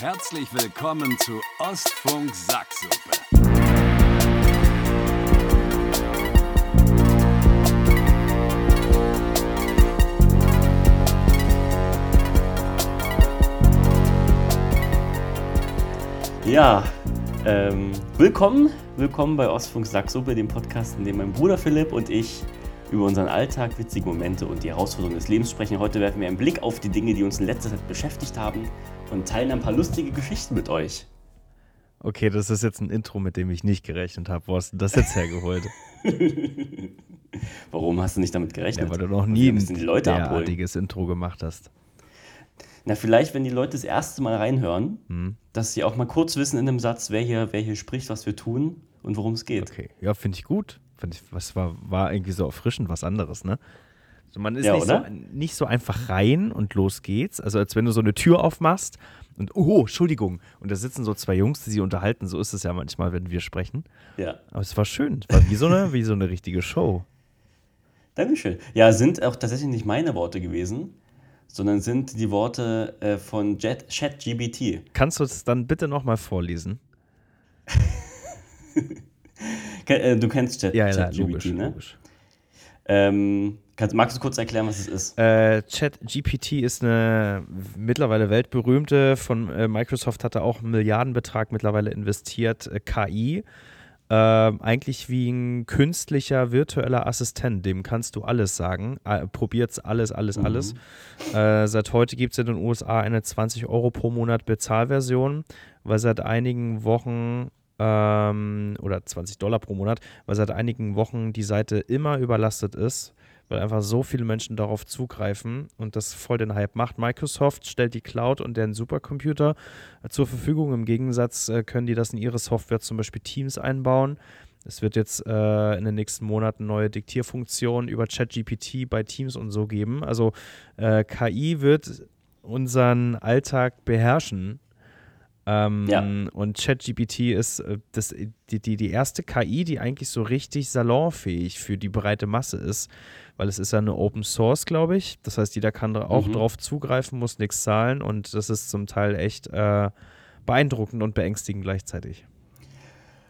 Herzlich willkommen zu Ostfunk Sacksuppe. Ja, ähm, willkommen, willkommen bei Ostfunk Sacksuppe, dem Podcast, in dem mein Bruder Philipp und ich über unseren Alltag, witzige Momente und die Herausforderungen des Lebens sprechen. Heute werfen wir einen Blick auf die Dinge, die uns in letzter Zeit beschäftigt haben und teilen ein paar lustige Geschichten mit euch. Okay, das ist jetzt ein Intro, mit dem ich nicht gerechnet habe. Wo hast du das jetzt hergeholt? Warum hast du nicht damit gerechnet? Ja, weil du noch nie ein derartiges Intro gemacht hast. Na, vielleicht, wenn die Leute das erste Mal reinhören, Hm. dass sie auch mal kurz wissen in einem Satz, wer hier, wer hier spricht, was wir tun und worum es geht. Okay, ja, finde ich gut. Find ich, was war, war irgendwie so erfrischend, was anderes, ne? So, man ist Ja, nicht, so, nicht so einfach rein und los geht's. Also als wenn du so eine Tür aufmachst und, oh, Entschuldigung, und da sitzen so zwei Jungs, die sich unterhalten. So ist es ja manchmal, wenn wir sprechen. Ja. Aber es war schön. Es war wie so eine, wie so eine richtige Show. Dankeschön. Ja, sind auch tatsächlich nicht meine Worte gewesen, sondern sind die Worte äh, von Jet- ChatGBT. Kannst du es dann bitte nochmal vorlesen? Äh, Du kennst Chat, Ja, ja, ChatGBT, logisch, ne? logisch. Ähm, kannst, magst du kurz erklären, was es ist? Äh, ChatGPT ist eine mittlerweile weltberühmte, von äh, Microsoft hat da auch einen Milliardenbetrag mittlerweile investiert, äh, KI. Ähm, eigentlich wie ein künstlicher virtueller Assistent, dem kannst du alles sagen. Äh, probiert's alles, alles, Mhm. alles. Äh, seit heute gibt es in den USA eine 20 Euro pro Monat Bezahlversion, weil seit einigen Wochen ähm, oder 20 Dollar pro Monat, weil seit einigen Wochen die Seite immer überlastet ist, weil einfach so viele Menschen darauf zugreifen und das voll den Hype macht. Microsoft stellt die Cloud und deren Supercomputer zur Verfügung. Im Gegensatz äh, können die das in ihre Software zum Beispiel Teams einbauen. Es wird jetzt äh, in den nächsten Monaten neue Diktierfunktionen über ChatGPT bei Teams und so geben. Also äh, KI wird unseren Alltag beherrschen. Ähm, Ja. Und ChatGPT ist äh, das, die, die, die erste KI, die eigentlich so richtig salonfähig für die breite Masse ist, weil es ist ja eine Open Source, glaube ich. Das heißt, jeder kann auch Mhm. drauf zugreifen, muss nichts zahlen und das ist zum Teil echt äh, beeindruckend und beängstigend gleichzeitig.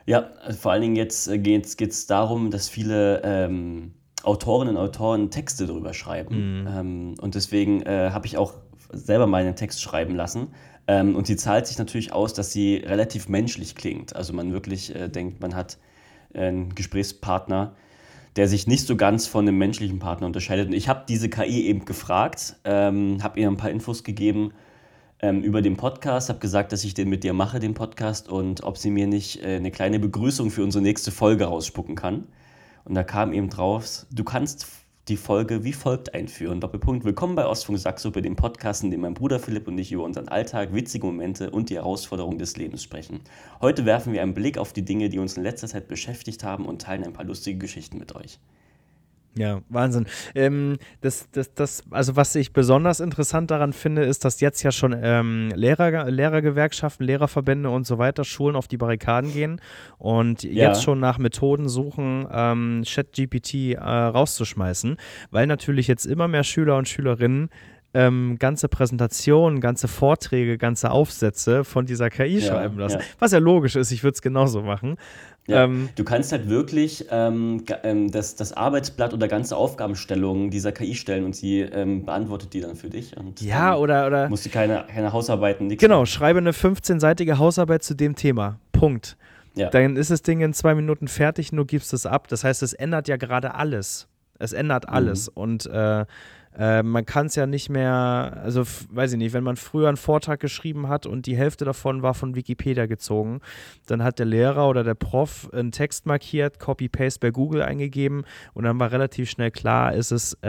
Ja, also vor allen Dingen jetzt äh, geht es darum, dass viele ähm, Autorinnen und Autoren Texte darüber schreiben. Ähm, und deswegen äh, habe ich auch selber meinen Text schreiben lassen. Ähm, und sie zahlt sich natürlich aus, dass sie relativ menschlich klingt. Also man wirklich äh, denkt, man hat einen Gesprächspartner, der sich nicht so ganz von einem menschlichen Partner unterscheidet. Und ich habe diese KI eben gefragt, ähm, habe ihr ein paar Infos gegeben ähm, über den Podcast, habe gesagt, dass ich den mit dir mache, den Podcast, und ob sie mir nicht äh, eine kleine Begrüßung für unsere nächste Folge rausspucken kann. Und da kam eben drauf, du kannst die Folge wie folgt einführen. Doppelpunkt, willkommen bei Ostfunk Sacksuppe, dem Podcast, in dem mein Bruder Philipp und ich über unseren Alltag, witzige Momente und die Herausforderungen des Lebens sprechen. Heute werfen wir einen Blick auf die Dinge, die uns in letzter Zeit beschäftigt haben und teilen ein paar lustige Geschichten mit euch. Ja, Wahnsinn. Ähm, das, das, das, also was ich besonders interessant daran finde, ist, dass jetzt ja schon ähm, Lehrer, Lehrergewerkschaften, Lehrerverbände und so weiter, Schulen auf die Barrikaden gehen und Ja. jetzt schon nach Methoden suchen, ähm, ChatGPT äh, rauszuschmeißen, weil natürlich jetzt immer mehr Schüler und Schülerinnen ähm, ganze Präsentationen, ganze Vorträge, ganze Aufsätze von dieser KI Ja, schreiben lassen. ja. Was ja logisch ist, ich würde es genauso machen. Ja, Ähm, du kannst halt wirklich ähm, ähm, das, das Arbeitsblatt oder ganze Aufgabenstellungen dieser KI stellen und sie ähm, beantwortet die dann für dich. Und ja, oder, oder musst du keine, keine Hausarbeiten, nichts Genau, schreibe eine 15-seitige Hausarbeit zu dem Thema. Punkt. Ja. Dann ist das Ding in zwei Minuten fertig, nur gibst es ab. Das heißt, es ändert ja gerade alles. Es ändert Mhm. alles. Und äh, äh, man kann es ja nicht mehr, also weiß ich nicht, wenn man früher einen Vortrag geschrieben hat und die Hälfte davon war von Wikipedia gezogen, dann hat der Lehrer oder der Prof einen Text markiert, Copy-Paste bei Google eingegeben und dann war relativ schnell klar, ist es äh,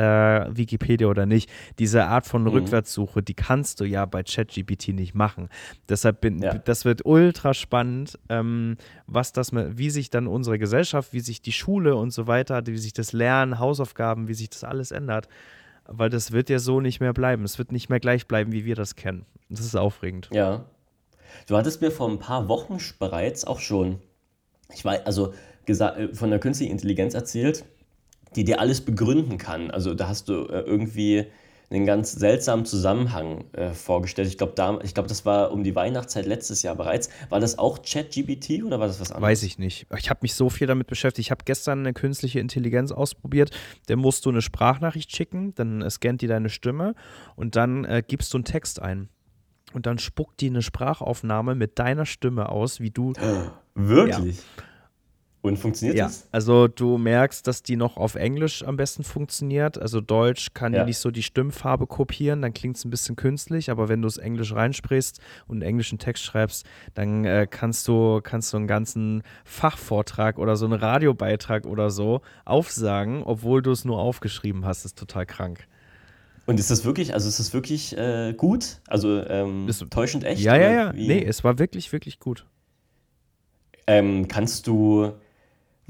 Wikipedia oder nicht. Diese Art von Mhm. Rückwärtssuche, die kannst du ja bei ChatGPT nicht machen. Deshalb bin, Ja. das wird ultra spannend, ähm, was das, wie sich dann unsere Gesellschaft, wie sich die Schule und so weiter, wie sich das Lernen, Hausaufgaben, wie sich das alles ändert. Weil das wird ja so nicht mehr bleiben. Es wird nicht mehr gleich bleiben, wie wir das kennen. Das ist aufregend. Ja. Du hattest mir vor ein paar Wochen bereits auch schon, ich weiß, also äh, von der künstlichen Intelligenz erzählt, die dir alles begründen kann. Also da hast du äh, irgendwie einen ganz seltsamen Zusammenhang äh, vorgestellt. Ich glaube, da, ich glaub, das war um die Weihnachtszeit letztes Jahr bereits. War das auch ChatGPT oder war das was anderes? Weiß ich nicht. Ich habe mich so viel damit beschäftigt. Ich habe gestern eine künstliche Intelligenz ausprobiert. Der musst du eine Sprachnachricht schicken, dann äh, scannt die deine Stimme und dann äh, gibst du einen Text ein. Und dann spuckt die eine Sprachaufnahme mit deiner Stimme aus, wie du. Wirklich? Ja. Und funktioniert ja, das? Also du merkst, dass die noch auf Englisch am besten funktioniert. Also Deutsch kann ja. nicht so die Stimmfarbe kopieren, dann klingt es ein bisschen künstlich, aber wenn du es Englisch reinsprichst und einen englischen Text schreibst, dann äh, kannst du kannst du einen ganzen Fachvortrag oder so einen Radiobeitrag oder so aufsagen, obwohl du es nur aufgeschrieben hast. Das ist total krank. Und ist das wirklich, also ist das wirklich äh, gut? Also ähm, täuschend echt? Ja, ja, ja. Wie? Nee, es war wirklich, wirklich gut. Ähm, kannst du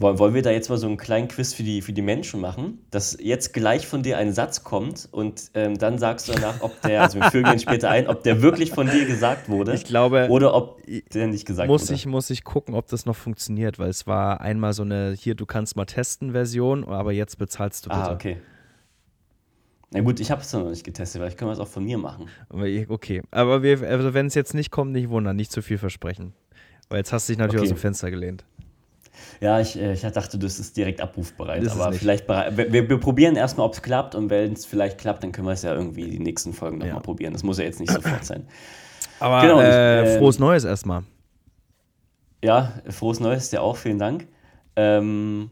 wollen wir da jetzt mal so einen kleinen Quiz für die, für die Menschen machen, dass jetzt gleich von dir ein Satz kommt und ähm, dann sagst du danach, ob der, also wir fügen ihn später ein, ob der wirklich von dir gesagt wurde ich glaube, oder ob der nicht gesagt muss wurde. Ich, muss ich gucken, ob das noch funktioniert, weil es war einmal so eine, hier, du kannst mal testen Version, aber jetzt bezahlst du ah, bitte. Ah, okay. Na gut, ich habe es noch nicht getestet, weil ich kann es auch von mir machen. Okay, aber wir, also wenn es jetzt nicht kommt, nicht wundern, nicht zu viel versprechen. Weil jetzt hast du dich natürlich okay. aus dem Fenster gelehnt. Ja, ich, äh, ich dachte, das ist direkt abrufbereit. Das aber vielleicht wir, wir, wir probieren erstmal, ob es klappt. Und wenn es vielleicht klappt, dann können wir es ja irgendwie die nächsten Folgen nochmal ja. probieren. Das muss ja jetzt nicht sofort sein. Aber genau, äh, ich, äh, frohes Neues erstmal. Ja, frohes Neues dir auch, vielen Dank. Ähm,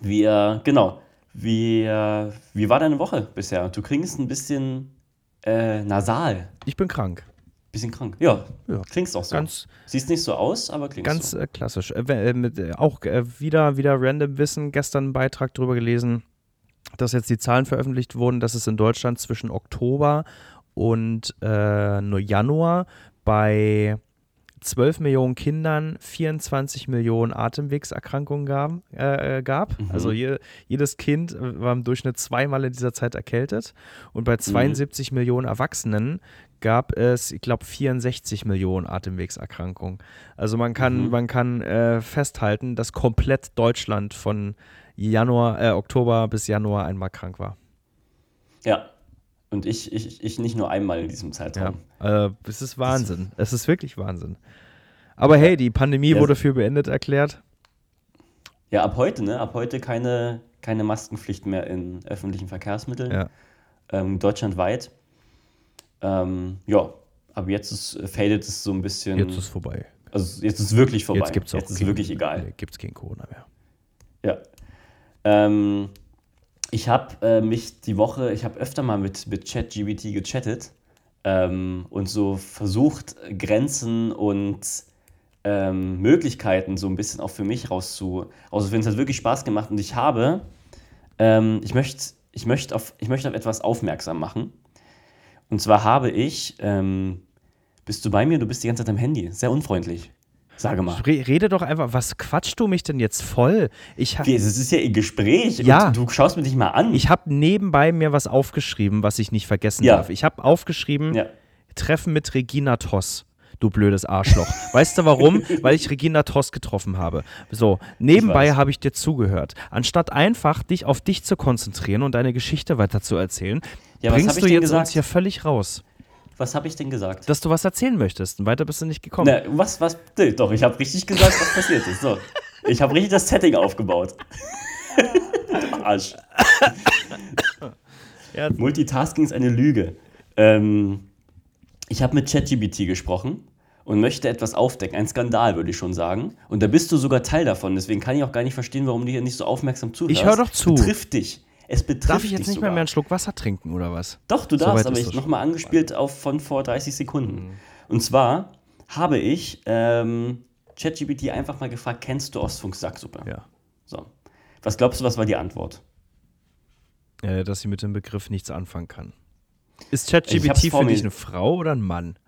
wir, genau, wie, wie war deine Woche bisher? Du klingst ein bisschen äh, nasal. Ich bin krank. Bisschen krank. Ja, ja. klingst auch so. Ganz, Siehst nicht so aus, aber klingst ganz so. Ganz äh, klassisch. Äh, äh, mit, äh, auch äh, wieder, wieder random Wissen. Gestern einen Beitrag darüber gelesen, dass jetzt die Zahlen veröffentlicht wurden, dass es in Deutschland zwischen Oktober und äh, Januar bei 12 Millionen Kindern 24 Millionen Atemwegserkrankungen gab. Äh, gab. Mhm. Also je, jedes Kind war im Durchschnitt zweimal in dieser Zeit erkältet. Und bei 72 mhm. Millionen Erwachsenen gab es, ich glaube, 64 Millionen Atemwegserkrankungen. Also man kann, mhm. man kann äh, festhalten, dass komplett Deutschland von Januar, äh, Oktober bis Januar einmal krank war. Ja. Und ich, ich, ich nicht nur einmal in diesem Zeitraum. Ja, äh, es ist Wahnsinn. Das es ist wirklich Wahnsinn. Aber hey, die Pandemie ja. wurde für beendet erklärt. Ja, ab heute, ne? Ab heute keine, keine Maskenpflicht mehr in öffentlichen Verkehrsmitteln. Ja. Ähm, deutschlandweit. Ähm, ja, aber jetzt ist, fadet es so ein bisschen. Jetzt ist vorbei. Also jetzt ist wirklich vorbei. Jetzt, gibt's auch jetzt ist kein, wirklich egal. Nee, gibt es kein Corona mehr. Ja. Ähm, ich habe äh, mich die Woche, ich habe öfter mal mit, mit ChatGBT gechattet ähm, und so versucht, Grenzen und ähm, Möglichkeiten so ein bisschen auch für mich rauszu, rauszufinden. Es hat wirklich Spaß gemacht und ich habe, ähm, ich möchte ich möcht auf, möcht auf etwas aufmerksam machen. Und zwar habe ich, ähm, bist du bei mir? Du bist die ganze Zeit am Handy. Sehr unfreundlich. Sage mal. Rede doch einfach, was quatschst du mich denn jetzt voll? Ich es ist ja ein Gespräch. Ja. du schaust mir dich mal an. Ich habe nebenbei mir was aufgeschrieben, was ich nicht vergessen ja. darf. Ich habe aufgeschrieben, ja. Treffen mit Regina Toss du blödes Arschloch. weißt du warum? Weil ich Regina Toss getroffen habe. So, nebenbei habe ich dir zugehört. Anstatt einfach dich auf dich zu konzentrieren und deine Geschichte weiter zu erzählen, ja, bringst du jetzt gesagt? uns hier völlig raus. Was habe ich denn gesagt? Dass du was erzählen möchtest. Und weiter bist du nicht gekommen. Na, was, was? Nee, doch, ich habe richtig gesagt, was passiert ist. So. Ich habe richtig das Setting aufgebaut. Arsch. Ja. Multitasking ist eine Lüge. Ähm, ich habe mit ChatGBT gesprochen und möchte etwas aufdecken. Ein Skandal, würde ich schon sagen. Und da bist du sogar Teil davon. Deswegen kann ich auch gar nicht verstehen, warum du hier nicht so aufmerksam zuhörst. Ich höre doch zu. Es betrifft dich. Es betrifft Darf ich jetzt nicht sogar. mehr, mehr einen Schluck Wasser trinken oder was? Doch, du darfst, aber ich nochmal angespielt auf von vor 30 Sekunden. Mhm. Und zwar habe ich ähm, ChatGPT einfach mal gefragt, kennst du Ostfunk Sacksuppe? Ja. So. Was glaubst du, was war die Antwort? Äh, dass sie mit dem Begriff nichts anfangen kann. Ist ChatGPT für dich eine Frau oder ein Mann?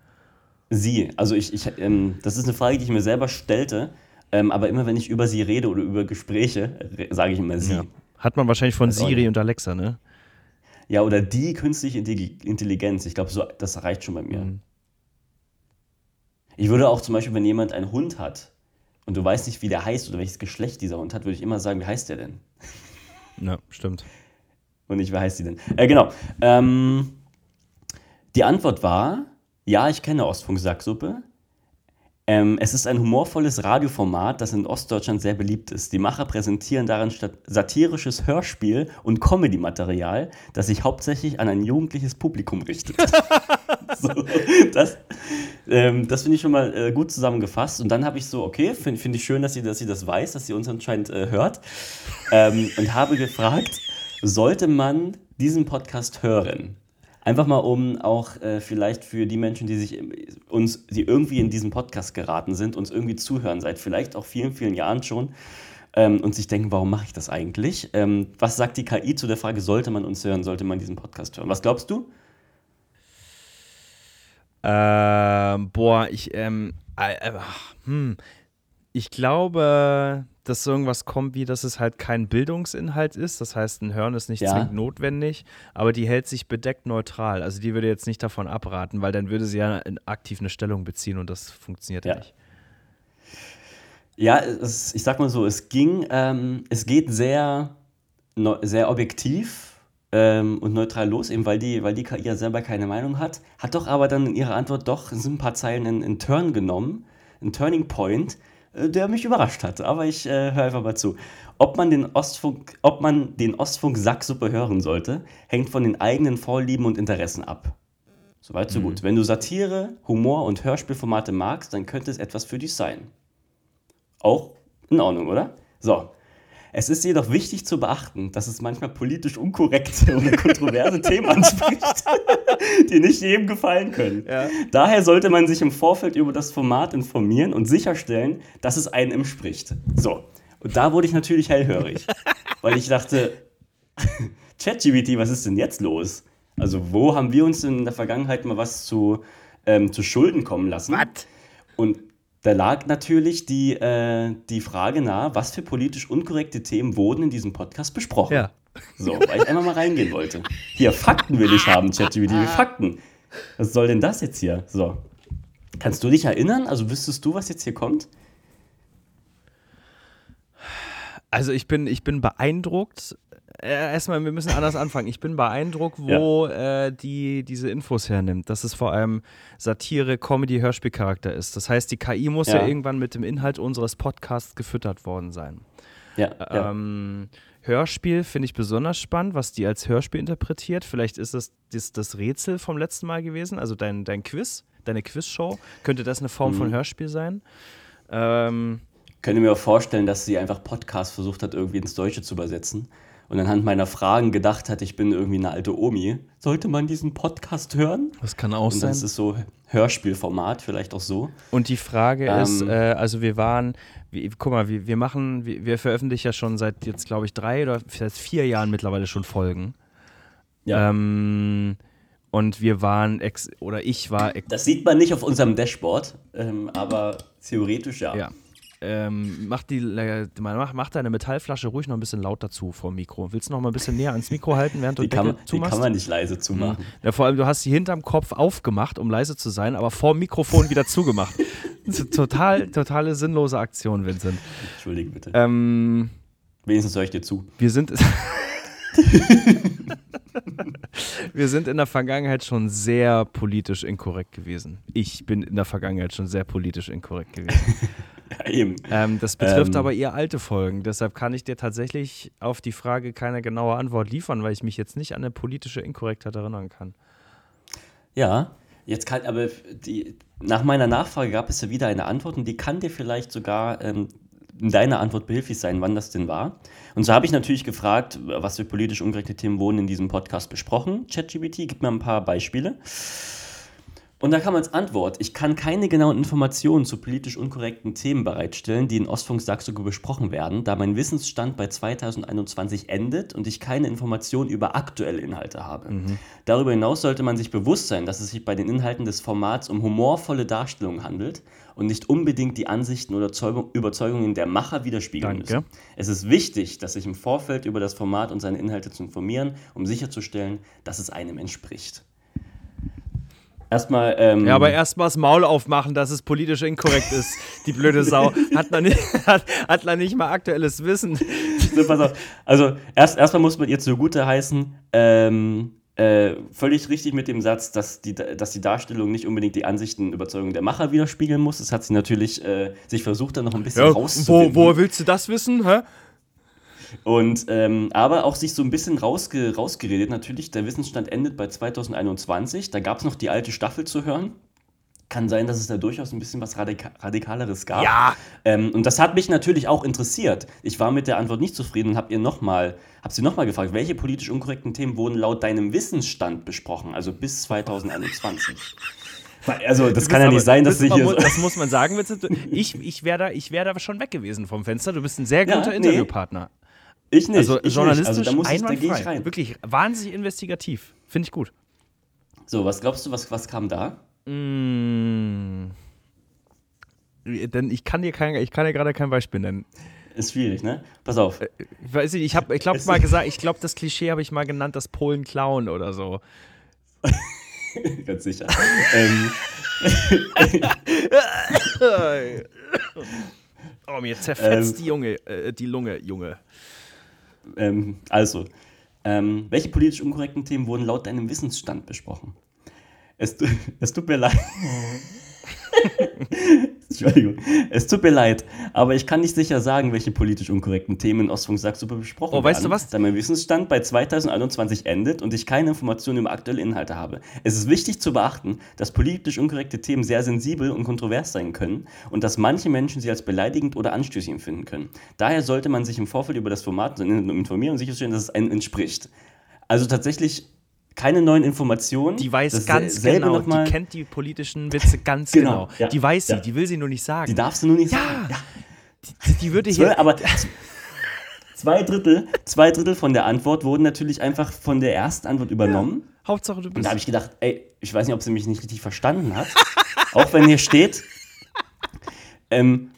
Sie. Also ich, ich ähm, das ist eine Frage, die ich mir selber stellte. Ähm, aber immer wenn ich über sie rede oder über Gespräche, sage ich immer sie. Ja. Hat man wahrscheinlich von Siri und Alexa, ne? Ja, oder die künstliche Intelligenz. Ich glaube, so, das reicht schon bei mir. Mhm. Ich würde auch zum Beispiel, wenn jemand einen Hund hat und du weißt nicht, wie der heißt oder welches Geschlecht dieser Hund hat, würde ich immer sagen, wie heißt der denn? Ja, stimmt. Und nicht, wer heißt die denn? Äh, genau. Ähm, die Antwort war, ja, ich kenne Ostfunk-Sacksuppe. Ähm, es ist ein humorvolles Radioformat, das in Ostdeutschland sehr beliebt ist. Die Macher präsentieren darin satirisches Hörspiel und Comedy-Material, das sich hauptsächlich an ein jugendliches Publikum richtet. so, das ähm, das finde ich schon mal äh, gut zusammengefasst. Und dann habe ich so, okay, finde find ich schön, dass sie, dass sie das weiß, dass sie uns anscheinend äh, hört. Ähm, und habe gefragt, sollte man diesen Podcast hören? Einfach mal, um auch äh, vielleicht für die Menschen, die sich uns, die irgendwie in diesen Podcast geraten sind, uns irgendwie zuhören, seit vielleicht auch vielen, vielen Jahren schon ähm, und sich denken, warum mache ich das eigentlich? Ähm, was sagt die KI zu der Frage, sollte man uns hören, sollte man diesen Podcast hören? Was glaubst du? Ähm, boah, ich, ähm, äh, äh, hm, ich glaube, dass so irgendwas kommt, wie dass es halt kein Bildungsinhalt ist. Das heißt, ein Hören ist nicht ja. zwingend notwendig, aber die hält sich bedeckt neutral. Also die würde jetzt nicht davon abraten, weil dann würde sie ja aktiv eine Stellung beziehen und das funktioniert ja, nicht. Ja, es, ich sag mal so, es ging, ähm, es geht sehr, sehr objektiv ähm, und neutral los, eben weil die, weil die KI ja selber keine Meinung hat, hat doch aber dann in ihrer Antwort doch ein paar Zeilen in, in Turn genommen, ein Turning Point, der mich überrascht hat. Aber ich äh, höre einfach mal zu. Ob man den Ostfunk, ob man den Ostfunk Sacksuppe hören sollte, hängt von den eigenen Vorlieben und Interessen ab. Soweit, so mhm. gut. Wenn du Satire, Humor und Hörspielformate magst, dann könnte es etwas für dich sein. Auch in Ordnung, oder? So, es ist jedoch wichtig zu beachten, dass es manchmal politisch unkorrekte oder kontroverse Themen anspricht, die nicht jedem gefallen können. Ja. Daher sollte man sich im Vorfeld über das Format informieren und sicherstellen, dass es einem entspricht. So, und da wurde ich natürlich hellhörig, weil ich dachte, ChatGPT, was ist denn jetzt los? Also wo haben wir uns in der Vergangenheit mal was zu, ähm, zu Schulden kommen lassen? Was? Und da lag natürlich die, äh, die Frage nahe, was für politisch unkorrekte Themen wurden in diesem Podcast besprochen. Ja. So, weil ich einmal mal reingehen wollte. Hier, Fakten will ich haben, ChatGPT, Fakten. Was soll denn das jetzt hier? So. Kannst du dich erinnern? Also wüsstest du, was jetzt hier kommt? Also ich bin, ich bin beeindruckt erstmal, wir müssen anders anfangen. Ich bin beeindruckt, wo ja. äh, die diese Infos hernimmt, dass es vor allem Satire, Comedy, Hörspielcharakter ist. Das heißt, die KI muss ja, ja irgendwann mit dem Inhalt unseres Podcasts gefüttert worden sein. Ja. Ähm, Hörspiel finde ich besonders spannend, was die als Hörspiel interpretiert. Vielleicht ist das, das das Rätsel vom letzten Mal gewesen, also dein, dein Quiz, deine Quizshow. Könnte das eine Form mhm. von Hörspiel sein? Ähm, könnte mir auch vorstellen, dass sie einfach Podcast versucht hat, irgendwie ins Deutsche zu übersetzen und anhand meiner Fragen gedacht hat, ich bin irgendwie eine alte Omi. Sollte man diesen Podcast hören? Das kann auch und sein. Das ist so Hörspielformat, vielleicht auch so. Und die Frage ähm, ist, äh, also wir waren, wie, guck mal, wir, wir machen, wir, wir, veröffentlichen ja schon seit jetzt, glaube ich, drei oder vielleicht vier Jahren mittlerweile schon Folgen. Ja. Ähm, und wir waren, ex oder ich war. das sieht man nicht auf unserem Dashboard, ähm, aber theoretisch ja. Ja, ähm, mach, die, mach, mach deine Metallflasche ruhig noch ein bisschen laut dazu vor dem Mikro. Willst du noch mal ein bisschen näher ans Mikro halten, während du die kann, zumachst? Die kann man nicht leise zumachen. Mhm. Ja, vor allem, du hast sie hinterm Kopf aufgemacht, um leise zu sein, aber vor dem Mikrofon wieder zugemacht. Total, totale sinnlose Aktion, Vincent. Entschuldige bitte. Ähm, Wenigstens höre ich dir zu. Wir sind... Wir sind in der Vergangenheit schon sehr politisch inkorrekt gewesen. Ich bin in der Vergangenheit schon sehr politisch inkorrekt gewesen. Ja, eben. Ähm, das betrifft ähm, aber eher alte Folgen. Deshalb kann ich dir tatsächlich auf die Frage keine genaue Antwort liefern, weil ich mich jetzt nicht an eine politische Inkorrektheit erinnern kann. Ja, jetzt kann aber die, nach meiner Nachfrage gab es ja wieder eine Antwort und die kann dir vielleicht sogar ähm, in deiner Antwort behilflich sein, wann das denn war. Und so habe ich natürlich gefragt, was für politisch ungerechte Themen wurden in diesem Podcast besprochen. ChatGPT, gib mir ein paar Beispiele. Und da kam als Antwort, ich kann keine genauen Informationen zu politisch unkorrekten Themen bereitstellen, die in Ostfunk Sachsen besprochen werden, da mein Wissensstand bei 2021 endet und ich keine Informationen über aktuelle Inhalte habe. Mhm. Darüber hinaus sollte man sich bewusst sein, dass es sich bei den Inhalten des Formats um humorvolle Darstellungen handelt und nicht unbedingt die Ansichten oder Überzeugungen der Macher widerspiegeln Danke. müssen. Es ist wichtig, dass sich im Vorfeld über das Format und seine Inhalte zu informieren, um sicherzustellen, dass es einem entspricht. Erstmal. Ähm, Ja, aber erstmal das Maul aufmachen, dass es politisch inkorrekt ist, die blöde Sau. Hat noch nicht, hat, hat noch nicht mal aktuelles Wissen. So, pass auf. Also, erst, erstmal muss man ihr zugute heißen, ähm, äh, völlig richtig mit dem Satz, dass die, dass die Darstellung nicht unbedingt die Ansichten und Überzeugungen der Macher widerspiegeln muss. Das hat sie natürlich äh, sich versucht, dann noch ein bisschen Ja, rauszufinden. wo, wo willst du das wissen? Hä? Und ähm, aber auch sich so ein bisschen rausge rausgeredet. Natürlich, der Wissensstand endet bei 2021. Da gab es noch die alte Staffel zu hören. Kann sein, dass es da durchaus ein bisschen was Radika Radikaleres gab. Ja. Ähm, und das hat mich natürlich auch interessiert. Ich war mit der Antwort nicht zufrieden und habe ihr noch mal, hab sie nochmal gefragt, welche politisch unkorrekten Themen wurden laut deinem Wissensstand besprochen, also bis 2021. Also, das kann ja nicht aber- sein, dass sie hier. Das muss man sagen, Ich, ich wäre da, ich wär da schon weg gewesen vom Fenster. Du bist ein sehr Ja, guter nee. Interviewpartner. Ich nicht. Also ich journalistisch nicht. Also, da muss ich, da gehe ich rein. Wirklich wahnsinnig investigativ. Finde ich gut. So, was glaubst du, was, was kam da? Mm. Denn ich kann dir kein, ich kann dir gerade kein Beispiel nennen. Ist schwierig, ne? Pass auf. Ich weiß nicht, ich habe, ich glaube mal gesagt, ich glaube das Klischee habe ich mal genannt, das Polen klauen oder so. Ganz sicher. ähm, Oh, mir zerfetzt Ähm. die Junge, äh, die Lunge, Junge. Ähm, also, ähm, welche politisch unkorrekten Themen wurden laut deinem Wissensstand besprochen? Es, es tut mir leid. Entschuldigung. Es tut mir leid, aber ich kann nicht sicher sagen, welche politisch unkorrekten Themen in Ostfunk Sacksuppe besprochen Oh, weißt werden, du was? da mein Wissensstand bei 2021 endet und ich keine Informationen über aktuelle Inhalte habe. Es ist wichtig zu beachten, dass politisch unkorrekte Themen sehr sensibel und kontrovers sein können und dass manche Menschen sie als beleidigend oder anstößig empfinden können. Daher sollte man sich im Vorfeld über das Format informieren und sicherstellen, dass es einem entspricht. Also tatsächlich keine neuen Informationen. Die weiß Das ganz genau, die kennt die politischen Witze ganz Genau, genau. ja, die weiß ja. sie, die will sie nur nicht sagen. Die darfst du nur nicht Ja. sagen. Ja. Die, die würde hier. aber zwei Drittel, zwei Drittel von der Antwort wurden natürlich einfach von der ersten Antwort übernommen. Hauptsache du Und bist. da habe ich gedacht, ey, ich weiß nicht, ob sie mich nicht richtig verstanden hat. Auch wenn hier steht, ähm,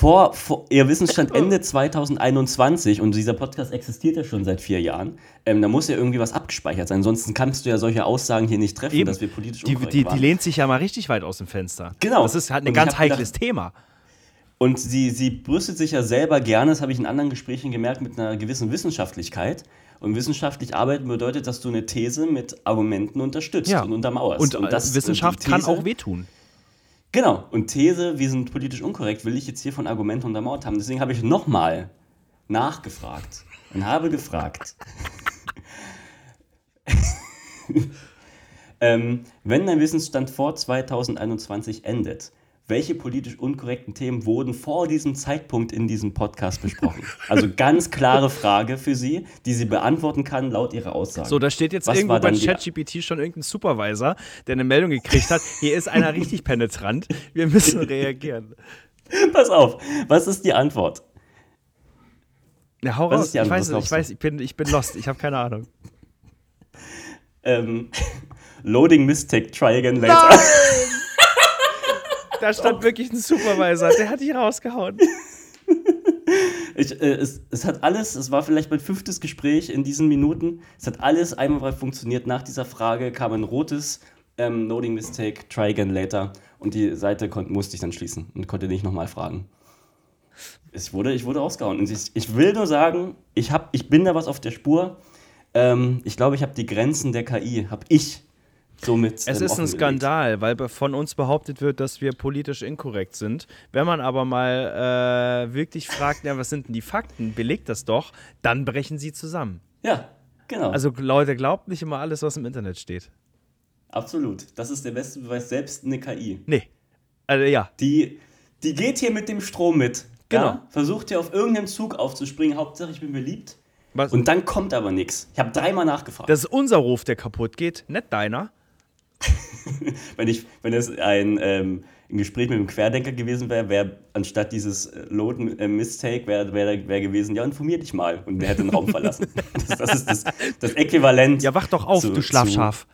vor, vor, ihr Wissensstand Ende 2021 und dieser Podcast existiert ja schon seit vier Jahren, ähm, da muss ja irgendwie was abgespeichert sein. Ansonsten kannst du ja solche Aussagen hier nicht treffen, Eben. dass wir politisch die, die, die waren. lehnt sich ja mal richtig weit aus dem Fenster. Genau. Das ist halt ein Und ganz hab gedacht- heikles Thema. Und sie, sie brüstet sich ja selber gerne, das habe ich in anderen Gesprächen gemerkt, mit einer gewissen Wissenschaftlichkeit. Und wissenschaftlich arbeiten bedeutet, dass du eine These mit Argumenten unterstützt Ja. und untermauerst. Und, äh, das- Wissenschaft und die kann auch wehtun. Genau. Und These, wir sind politisch unkorrekt, will ich jetzt hier von Argumenten untermauert haben. Deswegen habe ich nochmal nachgefragt und habe gefragt. ähm, wenn dein Wissensstand vor 2021 endet, welche politisch unkorrekten Themen wurden vor diesem Zeitpunkt in diesem Podcast besprochen? Also ganz klare Frage für sie, die sie beantworten kann laut ihrer Aussage. So, da steht jetzt Was irgendwo bei ChatGPT schon irgendein Supervisor, der eine Meldung gekriegt hat. Hier ist einer richtig penetrant. Wir müssen reagieren. Pass auf, was ist die Antwort? Ja, hau Was raus. ist die Ich weiß, es, ich weiß, ich bin, ich bin lost. Ich habe keine Ahnung. Ähm, Loading Mistake, try again later. Da stand wirklich ein Supervisor, der hat dich rausgehauen. Ich, äh, es, es hat alles, es war vielleicht mein fünftes Gespräch in diesen Minuten. Es hat alles einmal funktioniert. Nach dieser Frage kam ein rotes ähm, Loading Mistake, try again later. Und die Seite musste ich dann schließen und konnte nicht nochmal fragen. Ich wurde, ich wurde ausgehauen. Und ich, ich will nur sagen, ich, hab, ich bin da was auf der Spur. Ähm, ich glaube, ich habe die Grenzen der KI, habe ich somit. Es ähm, ist ein. Skandal, weil von uns behauptet wird, dass wir politisch inkorrekt sind. Wenn man aber mal äh, wirklich fragt, ja, was sind denn die Fakten, belegt das doch, dann brechen sie zusammen. Ja, genau. Also Leute, glaubt nicht immer alles, was im Internet steht. Absolut. Das ist der beste Beweis, selbst eine KI. Nee. Also ja. Die, die geht hier mit dem Strom mit. Genau. Ja? Versucht hier auf irgendeinen Zug aufzuspringen. Hauptsache, ich bin beliebt. Was, Und dann kommt aber nichts. Ich habe dreimal nachgefragt. das ist unser Ruf, der kaputt geht, nicht deiner. wenn, ich, wenn es ein, ähm, ein Gespräch mit einem Querdenker gewesen wäre, wäre anstatt dieses äh, Load äh, Mistake, wäre wär, wär gewesen, ja, informier dich mal. Und wer hätte den Raum verlassen. Das, das ist das, das Äquivalent. Ja, wach doch auf, zu- du Schlafschaf.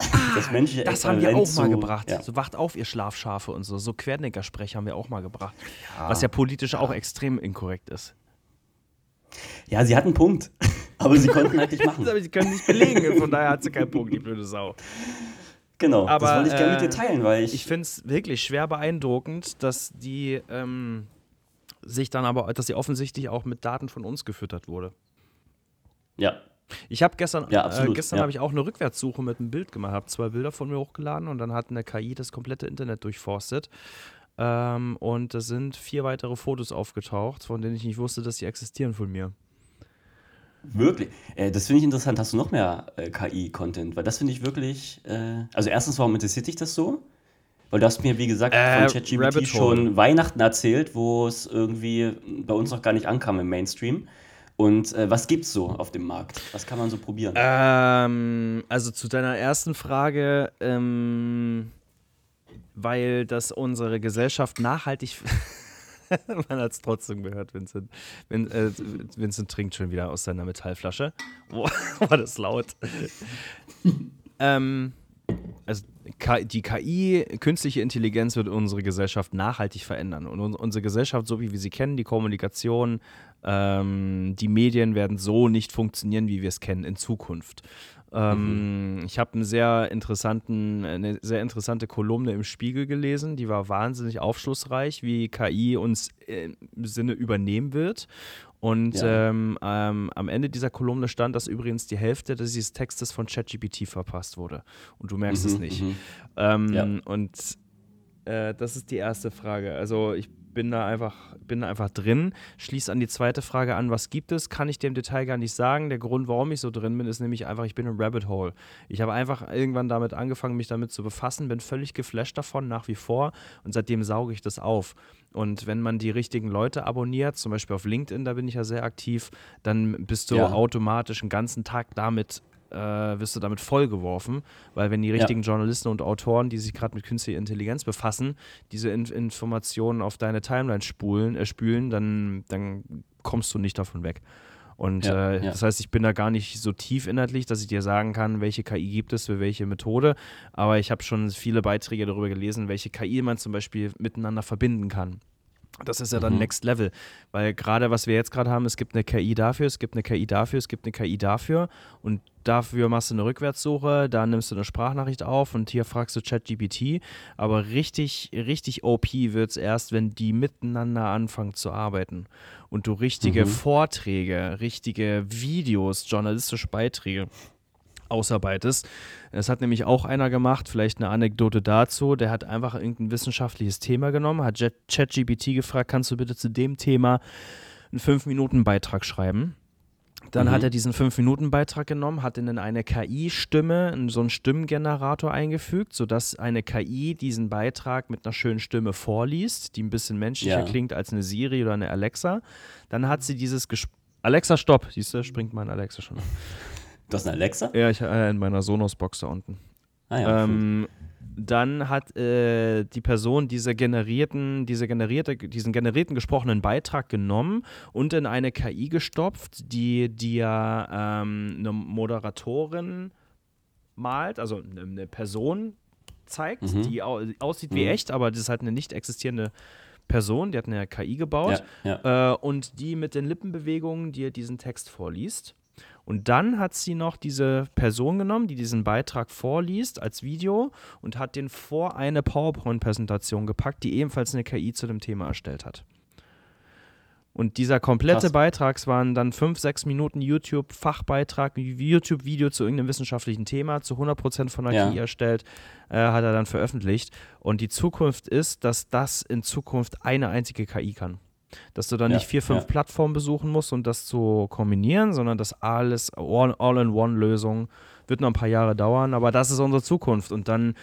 Zu, das menschliche Das haben wir auch mal zu, gebracht. Ja. So wacht auf, ihr Schlafschafe und so. So Querdenker-Sprech haben wir auch mal gebracht. Was ja politisch auch extrem inkorrekt ist. ja, sie hat einen Punkt. Aber sie konnten halt nicht machen. Aber sie können nicht belegen, von daher hat sie keinen Punkt, die blöde Sau. Genau, Aber, das wollte ich gerne mit äh, dir teilen, weil ich. Ich finde es wirklich schwer beeindruckend, dass die ähm, sich dann aber, dass sie offensichtlich auch mit Daten von uns gefüttert wurde. ja, Ich habe gestern, Ja, äh, absolut, gestern ja. habe ich auch eine Rückwärtssuche mit einem Bild gemacht, habe zwei Bilder von mir hochgeladen und dann hat eine KI das komplette Internet durchforstet. Ähm, und da sind vier weitere Fotos aufgetaucht, von denen ich nicht wusste, dass sie existieren von mir. Wirklich. Äh, das finde ich interessant. Hast du noch mehr äh, KI-Content? Weil das finde ich wirklich. Äh, also, erstens, warum interessiert dich das so? Weil du hast mir, wie gesagt, Äh, von Rabbit ChatGPT schon Weihnachten erzählt, wo es irgendwie bei uns noch gar nicht ankam im Mainstream. Und äh, was gibt's so auf dem Markt? Was kann man so probieren? Ähm, also zu deiner ersten Frage, ähm, weil das unsere Gesellschaft nachhaltig. Man hat es trotzdem gehört, Vincent. Vin, äh, Vincent trinkt schon wieder aus seiner Metallflasche. Boah, war das laut. ähm, also die KI, künstliche Intelligenz wird unsere Gesellschaft nachhaltig verändern. Und un unsere Gesellschaft, so wie wir sie kennen, die Kommunikation, ähm, die Medien werden so nicht funktionieren, wie wir es kennen in Zukunft. Ähm, Ich habe einen sehr interessanten, eine sehr interessante Kolumne im Spiegel gelesen, die war wahnsinnig aufschlussreich, wie KI uns im Sinne übernehmen wird. Und Ja. ähm, ähm, am Ende dieser Kolumne stand, dass übrigens die Hälfte dieses Textes von ChatGPT verpasst wurde. Und du merkst es Mhm, nicht. mhm. Ähm, Ja. Und äh, das ist die erste Frage. Also ich bin da einfach, bin da einfach drin. Schließt an die zweite Frage an, was gibt es, kann ich dem Detail gar nicht sagen. Der Grund, warum ich so drin bin, ist nämlich einfach, ich bin im Rabbit Hole. Ich habe einfach irgendwann damit angefangen, mich damit zu befassen, bin völlig geflasht davon, nach wie vor. Und seitdem sauge ich das auf. Und wenn man die richtigen Leute abonniert, zum Beispiel auf LinkedIn, da bin ich ja sehr aktiv, dann bist du Ja. automatisch einen ganzen Tag damit äh, wirst du damit vollgeworfen, weil wenn die richtigen Journalisten und Autoren, die sich gerade mit künstlicher Intelligenz befassen, diese In Informationen auf deine Timeline spulen, äh, spülen, dann, dann kommst du nicht davon weg. Und Ja, äh, ja. das heißt, ich bin da gar nicht so tief inhaltlich, dass ich dir sagen kann, welche KI gibt es für welche Methode. Aber ich habe schon viele Beiträge darüber gelesen, welche KI man zum Beispiel miteinander verbinden kann. Das ist ja dann Mhm. Next Level, weil gerade was wir jetzt gerade haben, es gibt eine KI dafür, es gibt eine KI dafür, es gibt eine KI dafür und dafür machst du eine Rückwärtssuche, da nimmst du eine Sprachnachricht auf und hier fragst du ChatGPT, aber richtig, richtig OP wird es erst, wenn die miteinander anfangen zu arbeiten und du richtige Mhm. Vorträge, richtige Videos, journalistische Beiträge ausarbeitest. Das hat nämlich auch einer gemacht, vielleicht eine Anekdote dazu. Der hat einfach irgendein wissenschaftliches Thema genommen, hat ChatGPT gefragt, kannst du bitte zu dem Thema einen 5-Minuten-Beitrag schreiben? Dann Mhm. hat er diesen 5-Minuten-Beitrag genommen, hat ihn in eine KI-Stimme, in so einen Stimmengenerator eingefügt, sodass eine KI diesen Beitrag mit einer schönen Stimme vorliest, die ein bisschen menschlicher Ja. klingt als eine Siri oder eine Alexa. Dann hat sie dieses Ges Alexa, stopp! Siehst du, springt mein Alexa schon. Du hast eine Alexa? Ja, ich äh, in meiner Sonos-Box da unten. Ah ja, ähm, dann hat äh, die Person diese generierten, diese generierte, diesen generierten gesprochenen Beitrag genommen und in eine KI gestopft, die dir ähm, eine Moderatorin malt, also eine, Person zeigt, Mhm. die au aussieht wie Mhm. echt, aber das ist halt eine nicht existierende Person, die hat eine KI gebaut ja, ja. äh, und die mit den Lippenbewegungen dir diesen Text vorliest. Und dann hat sie noch diese Person genommen, die diesen Beitrag vorliest als Video und hat den vor eine PowerPoint-Präsentation gepackt, die ebenfalls eine KI zu dem Thema erstellt hat. Und dieser komplette Krass. Beitrag waren dann fünf, sechs Minuten YouTube-Fachbeitrag, YouTube-Video zu irgendeinem wissenschaftlichen Thema, zu 100% von der Ja. KI erstellt, äh, hat er dann veröffentlicht. Und die Zukunft ist, dass das in Zukunft eine einzige KI kann. Dass du dann Ja, nicht vier, fünf ja. Plattformen besuchen musst, um das zu kombinieren, sondern dass alles all- All-in-One-Lösung wird noch ein paar Jahre dauern, aber das ist unsere Zukunft. Und dann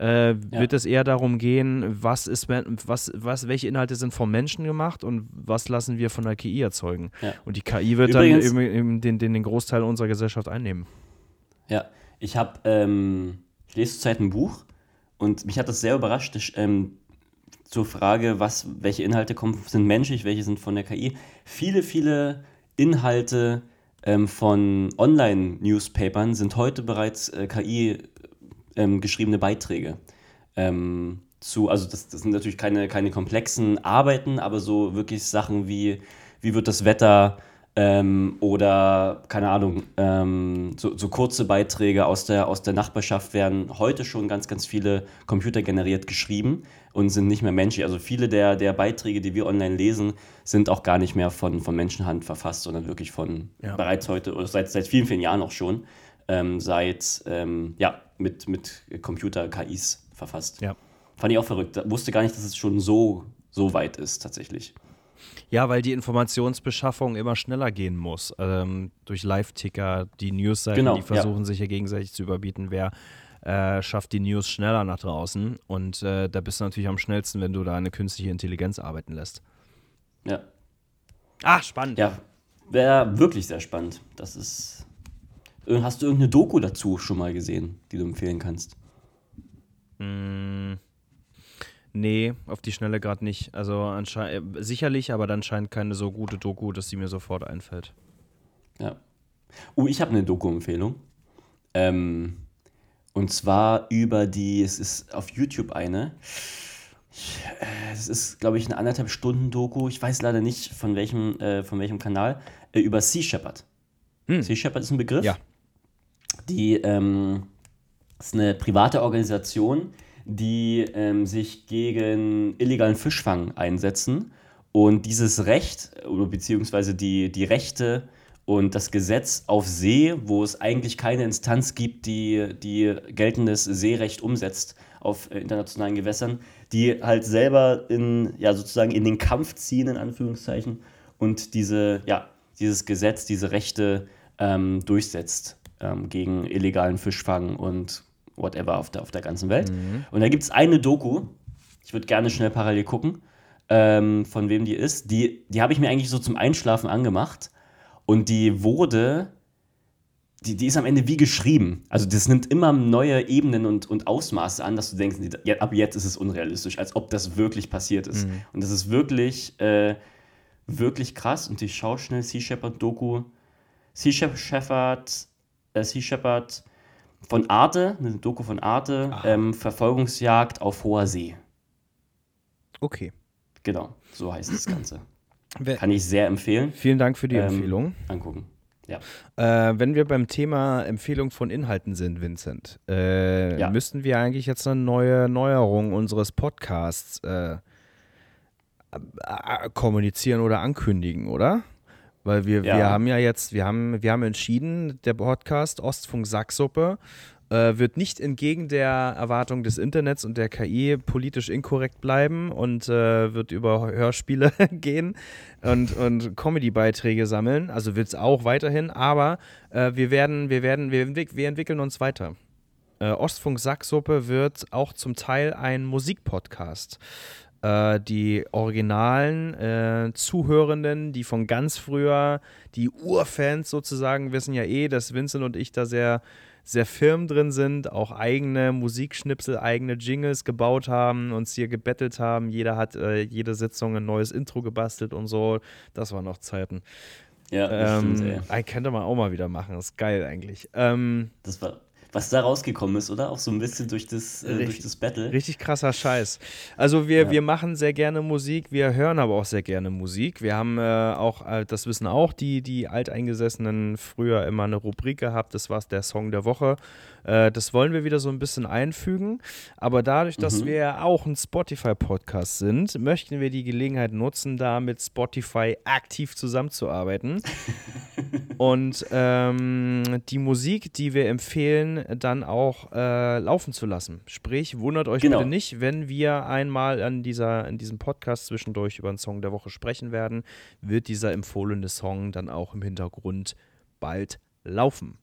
äh, Ja. wird es eher darum gehen, was ist, was, was, welche Inhalte sind vom Menschen gemacht und was lassen wir von der KI erzeugen. Ja. Und die KI wird Übrigens- dann eben, eben den, den, den Großteil unserer Gesellschaft einnehmen. Ja, ich habe, ähm, ich lese zurzeit ein Buch und mich hat das sehr überrascht, das, ähm, zur Frage, was, welche Inhalte kommen, sind menschlich, welche sind von der KI. Viele, viele Inhalte ähm, von Online-Newspapern sind heute bereits äh, KI ähm, geschriebene Beiträge. Ähm, zu, also das, das sind natürlich keine, keine komplexen Arbeiten, aber so wirklich Sachen wie, wie wird das Wetter Ähm, oder, keine Ahnung, ähm, so, so, kurze Beiträge aus der, aus der Nachbarschaft werden heute schon ganz, ganz viele computergeneriert geschrieben und sind nicht mehr menschlich. Also viele der, der Beiträge, die wir online lesen, sind auch gar nicht mehr von, von Menschenhand verfasst, sondern wirklich von ja. bereits heute oder seit, seit vielen, vielen Jahren auch schon, ähm, seit, ähm, ja, mit, mit Computer-KIs verfasst. Ja. Fand ich auch verrückt. Wusste gar nicht, dass es schon so, so weit ist tatsächlich. Ja, weil die Informationsbeschaffung immer schneller gehen muss. Ähm, durch Live-Ticker, die Newsseiten, genau, die versuchen ja. sich ja gegenseitig zu überbieten, wer äh, schafft die News schneller nach draußen. Und äh, da bist du natürlich am schnellsten, wenn du da eine künstliche Intelligenz arbeiten lässt. Ja. Ah, spannend. Ja, wäre wirklich sehr spannend. Das ist. Hast du irgendeine Doku dazu schon mal gesehen, die du empfehlen kannst? Mm. Nee, auf die Schnelle gerade nicht. Also anscheinend äh, sicherlich, aber dann scheint keine so gute Doku, dass sie mir sofort einfällt. Ja. Oh, ich habe eine Doku-Empfehlung. Ähm, und zwar über die, es ist auf YouTube eine. Äh, es ist, glaube ich, eine anderthalb Stunden Doku. Ich weiß leider nicht von welchem, äh, von welchem Kanal. Äh, über Sea Shepherd. Hm. Sea Shepherd ist ein Begriff. Ja. Die ähm, ist eine private Organisation, die ähm, sich gegen illegalen Fischfang einsetzen. Und dieses Recht, beziehungsweise die, die Rechte und das Gesetz auf See, wo es eigentlich keine Instanz gibt, die, die geltendes Seerecht umsetzt auf äh, internationalen Gewässern, die halt selber in, ja, sozusagen in den Kampf ziehen, in Anführungszeichen, und diese, ja, dieses Gesetz, diese Rechte ähm, durchsetzt ähm, gegen illegalen Fischfang und whatever auf der, auf der ganzen Welt. Mhm. Und da gibt es eine Doku, ich würde gerne schnell parallel gucken, ähm, von wem die ist. Die, die habe ich mir eigentlich so zum Einschlafen angemacht. Und die wurde, die, die ist am Ende wie geschrieben. Also das nimmt immer neue Ebenen und, und Ausmaße an, dass du denkst, ab jetzt ist es unrealistisch, als ob das wirklich passiert ist. Mhm. Und das ist wirklich, äh, wirklich krass. Und ich schaue schnell Sea Shepherd Doku. Sea Shepherd, äh, Sea Shepherd von Arte, eine Doku von Arte, ähm, Verfolgungsjagd auf hoher See. Okay. Genau, so heißt das Ganze. Kann ich sehr empfehlen. Vielen Dank für die ähm, Empfehlung. Angucken. Ja. Äh, wenn wir beim Thema Empfehlung von Inhalten sind, Vincent, äh, ja. müssten wir eigentlich jetzt eine neue Neuerung unseres Podcasts äh, äh kommunizieren oder ankündigen, oder? Weil wir, ja. wir haben ja jetzt, wir haben, wir haben entschieden, der Podcast Ostfunk Sacksuppe äh, wird nicht entgegen der Erwartung des Internets und der KI politisch inkorrekt bleiben und äh, wird über Hörspiele gehen und, und Comedy-Beiträge sammeln. Also wird es auch weiterhin, aber äh, wir werden, wir werden, wir, wir entwickeln uns weiter. Äh, Ostfunk Sacksuppe wird auch zum Teil ein Musikpodcast äh, die originalen äh, Zuhörenden, die von ganz früher, die Urfans sozusagen, wissen ja eh, dass Vincent und ich da sehr, sehr firm drin sind, auch eigene Musikschnipsel, eigene Jingles gebaut haben, uns hier gebettelt haben. Jeder hat äh, jede Sitzung ein neues Intro gebastelt und so. Das waren noch Zeiten. Ja, das ähm, stimmt, ey. Könnte man auch mal wieder machen. Das ist geil eigentlich. Ähm, das war was da rausgekommen ist, oder? Auch so ein bisschen durch das, äh, durch das Battle. Richtig krasser Scheiß. Also wir, ja. wir machen sehr gerne Musik, wir hören aber auch sehr gerne Musik. Wir haben äh, auch, äh, das wissen auch die, die Alteingesessenen, früher immer eine Rubrik gehabt, das war der Song der Woche. Äh, das wollen wir wieder so ein bisschen einfügen. Aber dadurch, dass mhm. wir ja auch ein Spotify-Podcast sind, möchten wir die Gelegenheit nutzen, da mit Spotify aktiv zusammenzuarbeiten. und ähm, die Musik, die wir empfehlen, dann auch äh, laufen zu lassen. Sprich, wundert euch genau. bitte nicht, wenn wir einmal an dieser, in diesem Podcast zwischendurch über einen Song der Woche sprechen werden, wird dieser empfohlene Song dann auch im Hintergrund bald laufen.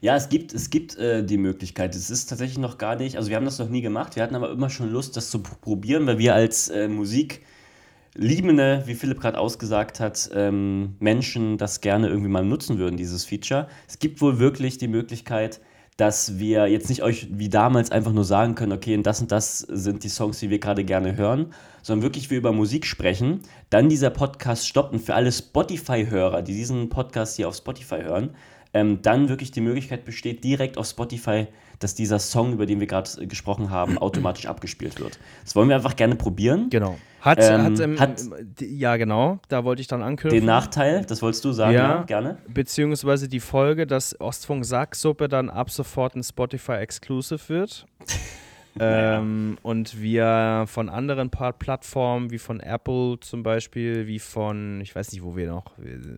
Ja, es gibt, es gibt äh, die Möglichkeit. Es ist tatsächlich noch gar nicht, also wir haben das noch nie gemacht, wir hatten aber immer schon Lust, das zu probieren, weil wir als äh, Musikliebende, wie Philipp gerade ausgesagt hat, ähm, Menschen das gerne irgendwie mal nutzen würden, dieses Feature. Es gibt wohl wirklich die Möglichkeit, dass wir jetzt nicht euch wie damals einfach nur sagen können, okay, das und das sind die Songs, die wir gerade gerne hören, sondern wirklich wir über Musik sprechen, dann dieser Podcast stoppt und für alle Spotify-Hörer, die diesen Podcast hier auf Spotify hören, ähm, dann wirklich die Möglichkeit besteht, direkt auf Spotify dass dieser Song, über den wir gerade äh, gesprochen haben, automatisch abgespielt wird. Das wollen wir einfach gerne probieren. Genau. Hat, Ähm, hat, ähm, hat- ja, genau, da wollte ich dann anknüpfen. Den Nachteil, das wolltest du sagen, ja, Ja. gerne. Beziehungsweise die Folge, dass Ostfunk Sacksuppe dann ab sofort ein Spotify Exclusive wird. ähm, und wir von anderen Plattformen, wie von Apple zum Beispiel, wie von, ich weiß nicht, wo wir noch,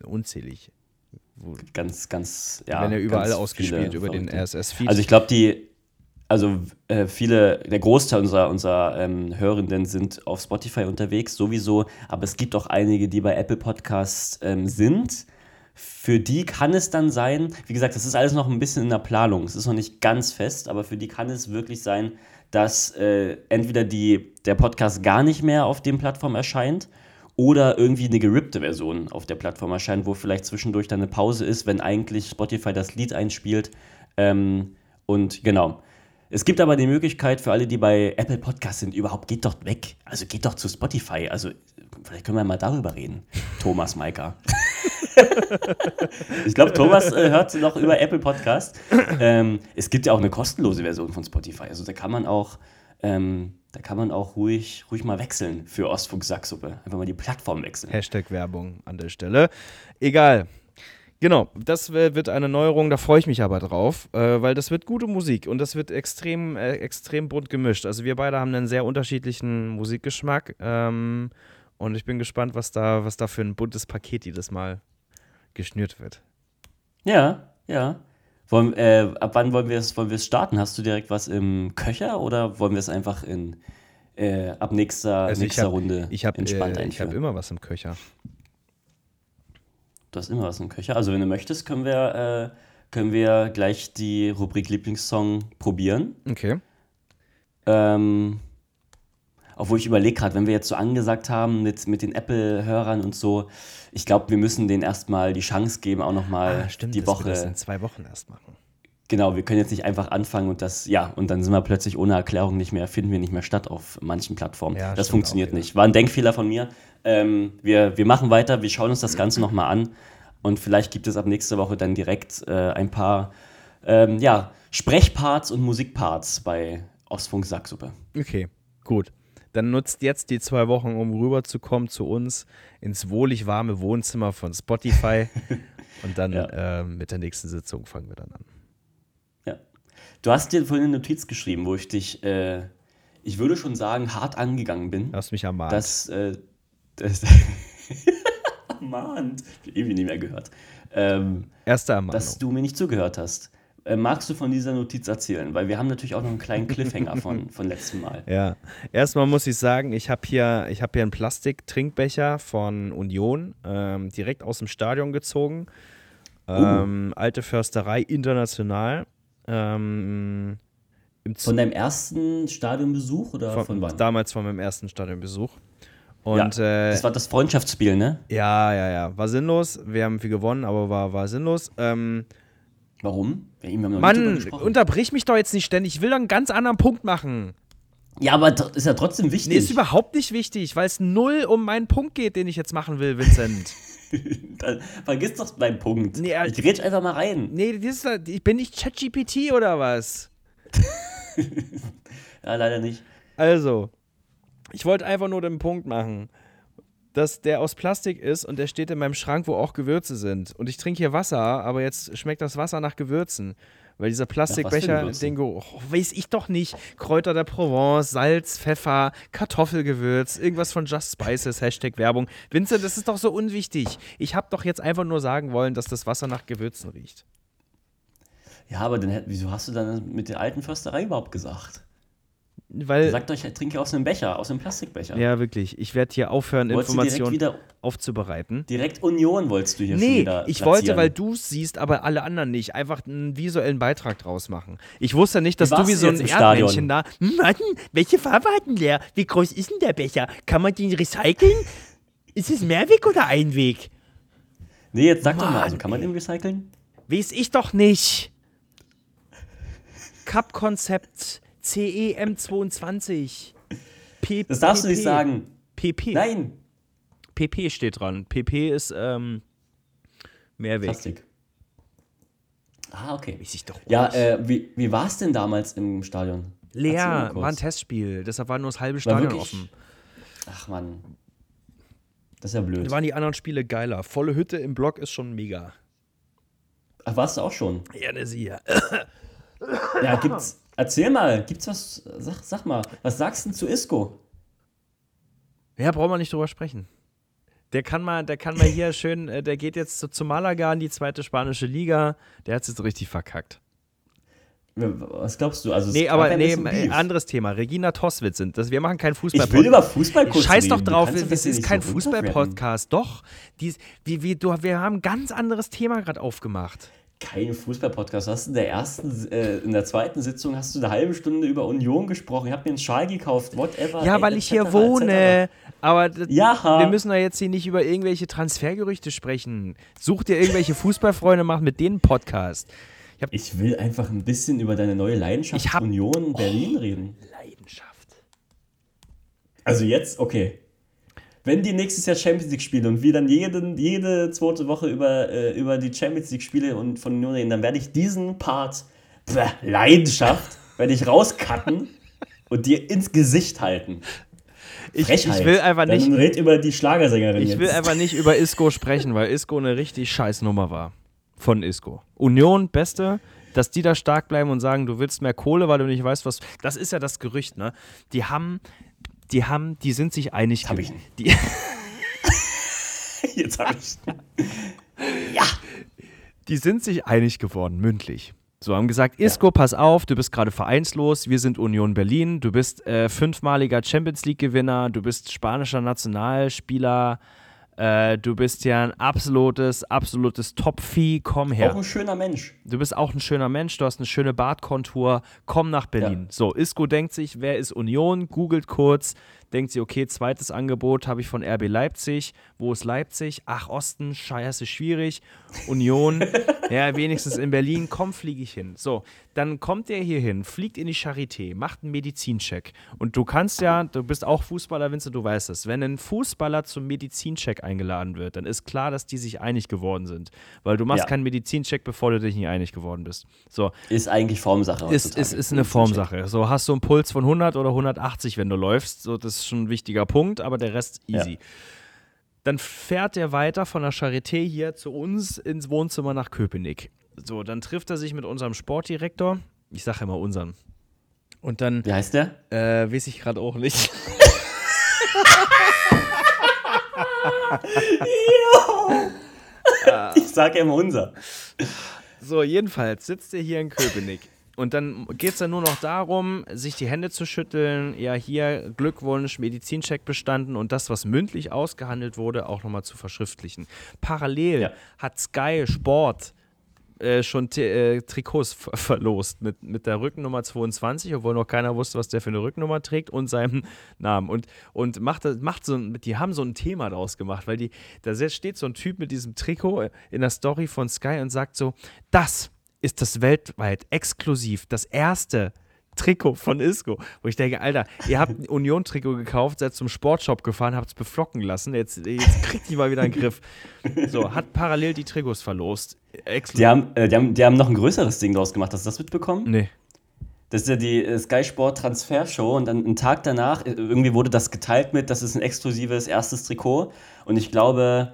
unzählig. Ganz, ganz, ja. werden ja überall ausgespielt über den. RSS-Feed. Also ich glaube, die, also äh, viele, der Großteil unserer, unserer ähm, Hörenden sind auf Spotify unterwegs, sowieso, aber es gibt auch einige, die bei Apple Podcasts ähm, sind. Für die kann es dann sein, wie gesagt, das ist alles noch ein bisschen in der Planung, es ist noch nicht ganz fest, aber für die kann es wirklich sein, dass äh, entweder die, der Podcast gar nicht mehr auf den Plattformen erscheint oder irgendwie eine gerippte Version auf der Plattform erscheint, wo vielleicht zwischendurch dann eine Pause ist, wenn eigentlich Spotify das Lied einspielt. Ähm, und genau. Es gibt aber die Möglichkeit für alle, die bei Apple Podcasts sind, überhaupt geht doch weg. Also geht doch zu Spotify. Also vielleicht können wir mal darüber reden. Thomas Maika. ich glaube, Thomas äh, hört noch über Apple Podcast. Ähm, es gibt ja auch eine kostenlose Version von Spotify. Also da kann man auch, ähm, da kann man auch ruhig, ruhig mal wechseln für Ostfunk Sacksuppe. Einfach mal die Plattform wechseln. Hashtag Werbung an der Stelle. Egal. Genau, das wird eine Neuerung, da freue ich mich aber drauf, äh, weil das wird gute Musik und das wird extrem, äh, extrem bunt gemischt. Also wir beide haben einen sehr unterschiedlichen Musikgeschmack ähm, und ich bin gespannt, was da, was da für ein buntes Paket jedes Mal geschnürt wird. Ja, ja. Wollen, äh, ab wann wollen wir es wollen wir es starten? Hast du direkt was im Köcher oder wollen wir es einfach in äh, ab nächster, Also ich nächster hab- Runde Ich habe entspannt äh, ich einführen? hab immer was im Köcher. du hast immer was im Köcher. Also wenn du möchtest, können wir, äh, können wir gleich die Rubrik Lieblingssong probieren. Okay. Ähm, obwohl ich überlege gerade, wenn wir jetzt so angesagt haben mit, mit den Apple-Hörern und so, ich glaube, wir müssen denen erstmal die Chance geben, auch nochmal Ah, stimmt, die dass wir Woche. das in zwei Wochen erst machen. Genau, wir können jetzt nicht einfach anfangen und das, ja, und dann sind wir plötzlich ohne Erklärung nicht mehr, finden wir nicht mehr statt auf manchen Plattformen. Ja, das funktioniert auch nicht. War ein Denkfehler von mir. Ähm, wir, wir machen weiter, wir schauen uns das Ganze nochmal an und vielleicht gibt es ab nächste Woche dann direkt äh, ein paar ähm, ja, Sprechparts und Musikparts bei Ostfunk Sacksuppe. Okay, gut. Dann nutzt jetzt die zwei Wochen, um rüberzukommen zu uns ins wohlig warme Wohnzimmer von Spotify. Und dann Ja. ähm, mit der nächsten Sitzung fangen wir dann an. Ja. Du hast dir vorhin eine Notiz geschrieben, wo ich dich, äh, ich würde schon sagen, hart angegangen bin. Du hast mich ermahnt. dass äh, das ermahnt, irgendwie nicht mehr gehört, ähm, Erste Ermahnung. dass du mir nicht zugehört hast. Äh, magst du von dieser Notiz erzählen? Weil wir haben natürlich auch noch einen kleinen Cliffhanger von, von letztem Mal. Ja, erstmal muss ich sagen, ich habe hier, ich hab hier einen Plastik-Trinkbecher von Union ähm, direkt aus dem Stadion gezogen. Ähm, alte Försterei, international. Ähm, Von deinem ersten Stadionbesuch oder von, von, wann? damals von meinem ersten Stadionbesuch. Und ja, äh, das war das Freundschaftsspiel, ne? ja, ja, ja, war sinnlos. Wir haben viel gewonnen, aber war, war sinnlos. Ähm, Warum? Wir haben noch nicht drüber Mann, unterbrich mich doch jetzt nicht ständig. Ich will doch einen ganz anderen Punkt machen. Ja, aber ist ja trotzdem wichtig. Nee, ist überhaupt nicht wichtig, weil es null um meinen Punkt geht, den ich jetzt machen will, Vincent. Dann vergiss doch deinen Punkt. Nee, ich grätsch einfach mal rein. Nee, das ist, ich bin nicht ChatGPT oder was? Ja, leider nicht. Also, ich wollte einfach nur den Punkt machen, dass der aus Plastik ist und der steht in meinem Schrank, wo auch Gewürze sind. Und ich trinke hier Wasser, aber jetzt schmeckt das Wasser nach Gewürzen. Weil dieser Plastikbecher, den oh, weiß ich doch nicht. Kräuter der Provence, Salz, Pfeffer, Kartoffelgewürz, irgendwas von Just Spices, Hashtag Werbung. Vincent, das ist doch so unwichtig. Ich habe doch jetzt einfach nur sagen wollen, dass das Wasser nach Gewürzen riecht. Ja, aber dann, wieso hast du dann mit der alten Försterei überhaupt gesagt? Weil, Sagt euch, trinke aus einem Becher, aus einem Plastikbecher. ja, wirklich, ich werde hier aufhören, Wolltest Informationen wieder, aufzubereiten. direkt Union wolltest du hier schon Nee, wieder ich platzieren. wollte, weil du es siehst, aber alle anderen nicht, einfach einen visuellen Beitrag draus machen. Ich wusste nicht, dass du wie so ein Erdmännchen da. Mann, welche Farbe hat denn der? Wie groß ist denn der Becher? Kann man den recyceln? Ist es Mehrweg oder Einweg? Nee, jetzt sag doch mal, Mann, also kann man den recyceln? Weiß ich doch nicht. Cup-Konzept CEM22. P Das darfst du PP. nicht sagen. PP. Nein. PP steht dran. PP ist ähm, Mehrweg. Plastik. Ah, okay. Mäßig doch Ja, äh, wie, wie war es denn damals im Stadion? Leer, war ein Testspiel, deshalb war nur das halbe Stadion offen. Ach man. Das ist ja blöd. Da waren die anderen Spiele geiler. Volle Hütte im Block ist schon mega. Ach, warst du auch schon? Ja, ne, sie ja. Ja, gibt's. Erzähl mal, gibt's was? Sag, sag mal, was sagst du denn zu Isco? Ja, brauchen wir nicht drüber sprechen. Der kann mal, der kann mal hier schön, äh, der geht jetzt zu, zu Malaga in die zweite spanische Liga. Der hat es jetzt richtig verkackt. Was glaubst du? Also, Nee, aber nee, anderes Thema. Regina Toswitz sind das. Wir machen keinen Fußball. Ich will über Fußball kurz Scheiß doch reden. Drauf, das es ist kein so. Fußball-Podcast. Doch, dies, wie, wie, du, wir haben ein ganz anderes Thema gerade aufgemacht. Kein Fußball-Podcast. Du hast in der ersten, äh, in der zweiten Sitzung hast du eine halbe Stunde über Union gesprochen. Ich habe mir einen Schal gekauft, whatever. Ja, weil ich hier wohne. Aber Ja. wir müssen ja jetzt hier nicht über irgendwelche Transfergerüchte sprechen. Such dir irgendwelche Fußballfreunde, mach mit denen Podcast. Ich will einfach ein bisschen über deine neue Leidenschaft Ich hab- Oh. Union Berlin reden. Leidenschaft. Also jetzt, okay. Wenn die nächstes Jahr Champions League spielen und wir dann jeden, jede zweite Woche über, äh, über die Champions League Spiele und von Union reden, dann werde ich diesen Part bäh, Leidenschaft werde ich rauscutten und dir ins Gesicht halten. Ich, ich will einfach nicht. Dann red über die Schlagersängerin Ich will jetzt. einfach nicht über Isco sprechen, weil Isco eine richtig scheiß Nummer war. Von Isco. Union, beste, dass die da stark bleiben und sagen, du willst mehr Kohle, weil du nicht weißt, was. Das ist ja das Gerücht, ne? Die haben, die haben, die sind sich einig. Hab ich. Die, Jetzt habe ich. die sind sich einig geworden, mündlich. So, haben gesagt, Isco, pass auf, du bist gerade vereinslos, wir sind Union Berlin, du bist äh, fünfmaliger Champions League-Gewinner, du bist spanischer Nationalspieler, äh, du bist ja ein absolutes, absolutes Top-Vieh, komm her. Auch ein schöner Mensch. Du bist auch ein schöner Mensch, du hast eine schöne Bartkontur, komm nach Berlin. Ja. So, Isco denkt sich, wer ist Union? Googelt kurz, denkt sie, okay, zweites Angebot habe ich von RB Leipzig. Wo ist Leipzig? Ach, Osten, scheiße, schwierig. Union, ja, wenigstens in Berlin, komm, fliege ich hin. So, dann kommt er hier hin, fliegt in die Charité, macht einen Medizincheck. Und du kannst ja, du bist auch Fußballer, Vince, du weißt es. Wenn ein Fußballer zum Medizincheck eingeladen wird, dann ist klar, dass die sich einig geworden sind. Weil du machst Ja. keinen Medizincheck, bevor du dich nicht einig geworden bist. So, Ist eigentlich Formsache. ist, ist, ist eine Formsache. So, hast du einen Puls von 100 oder 180, wenn du läufst. So, das ist schon ein wichtiger Punkt, aber der Rest easy. Ja. Dann fährt er weiter von der Charité hier zu uns ins Wohnzimmer nach Köpenick. So, dann trifft er sich mit unserem Sportdirektor. Ich sage immer unseren. Und dann, Wie heißt der? äh, weiß ich gerade auch nicht. Ich sage immer unser. So, jedenfalls sitzt er hier in Köpenick. Und dann geht es dann nur noch darum, sich die Hände zu schütteln. Ja, hier Glückwunsch, Medizincheck bestanden und das, was mündlich ausgehandelt wurde, auch nochmal zu verschriftlichen. Parallel Ja. hat Sky Sport äh, schon äh, Trikots ver verlost mit, mit der Rückennummer 22, obwohl noch keiner wusste, was der für eine Rückennummer trägt und seinem Namen. Und, und macht, macht so die haben so ein Thema daraus gemacht, weil die, da steht so ein Typ mit diesem Trikot in der Story von Sky und sagt so, das ist das weltweit exklusiv, das erste Trikot von Isco. Wo ich denke, Alter, ihr habt ein Union-Trikot gekauft, seid zum Sportshop gefahren, habt es beflocken lassen. Jetzt, jetzt kriegt die mal wieder einen Griff. So, hat parallel die Trikots verlost. Exklusiv. Die haben, äh, die, haben, die haben noch ein größeres Ding draus gemacht. Hast du das mitbekommen? Nee. Das ist ja die äh, Sky Sport Transfer Show und dann einen Tag danach, äh, irgendwie wurde das geteilt mit, das ist ein exklusives erstes Trikot. Und ich glaube,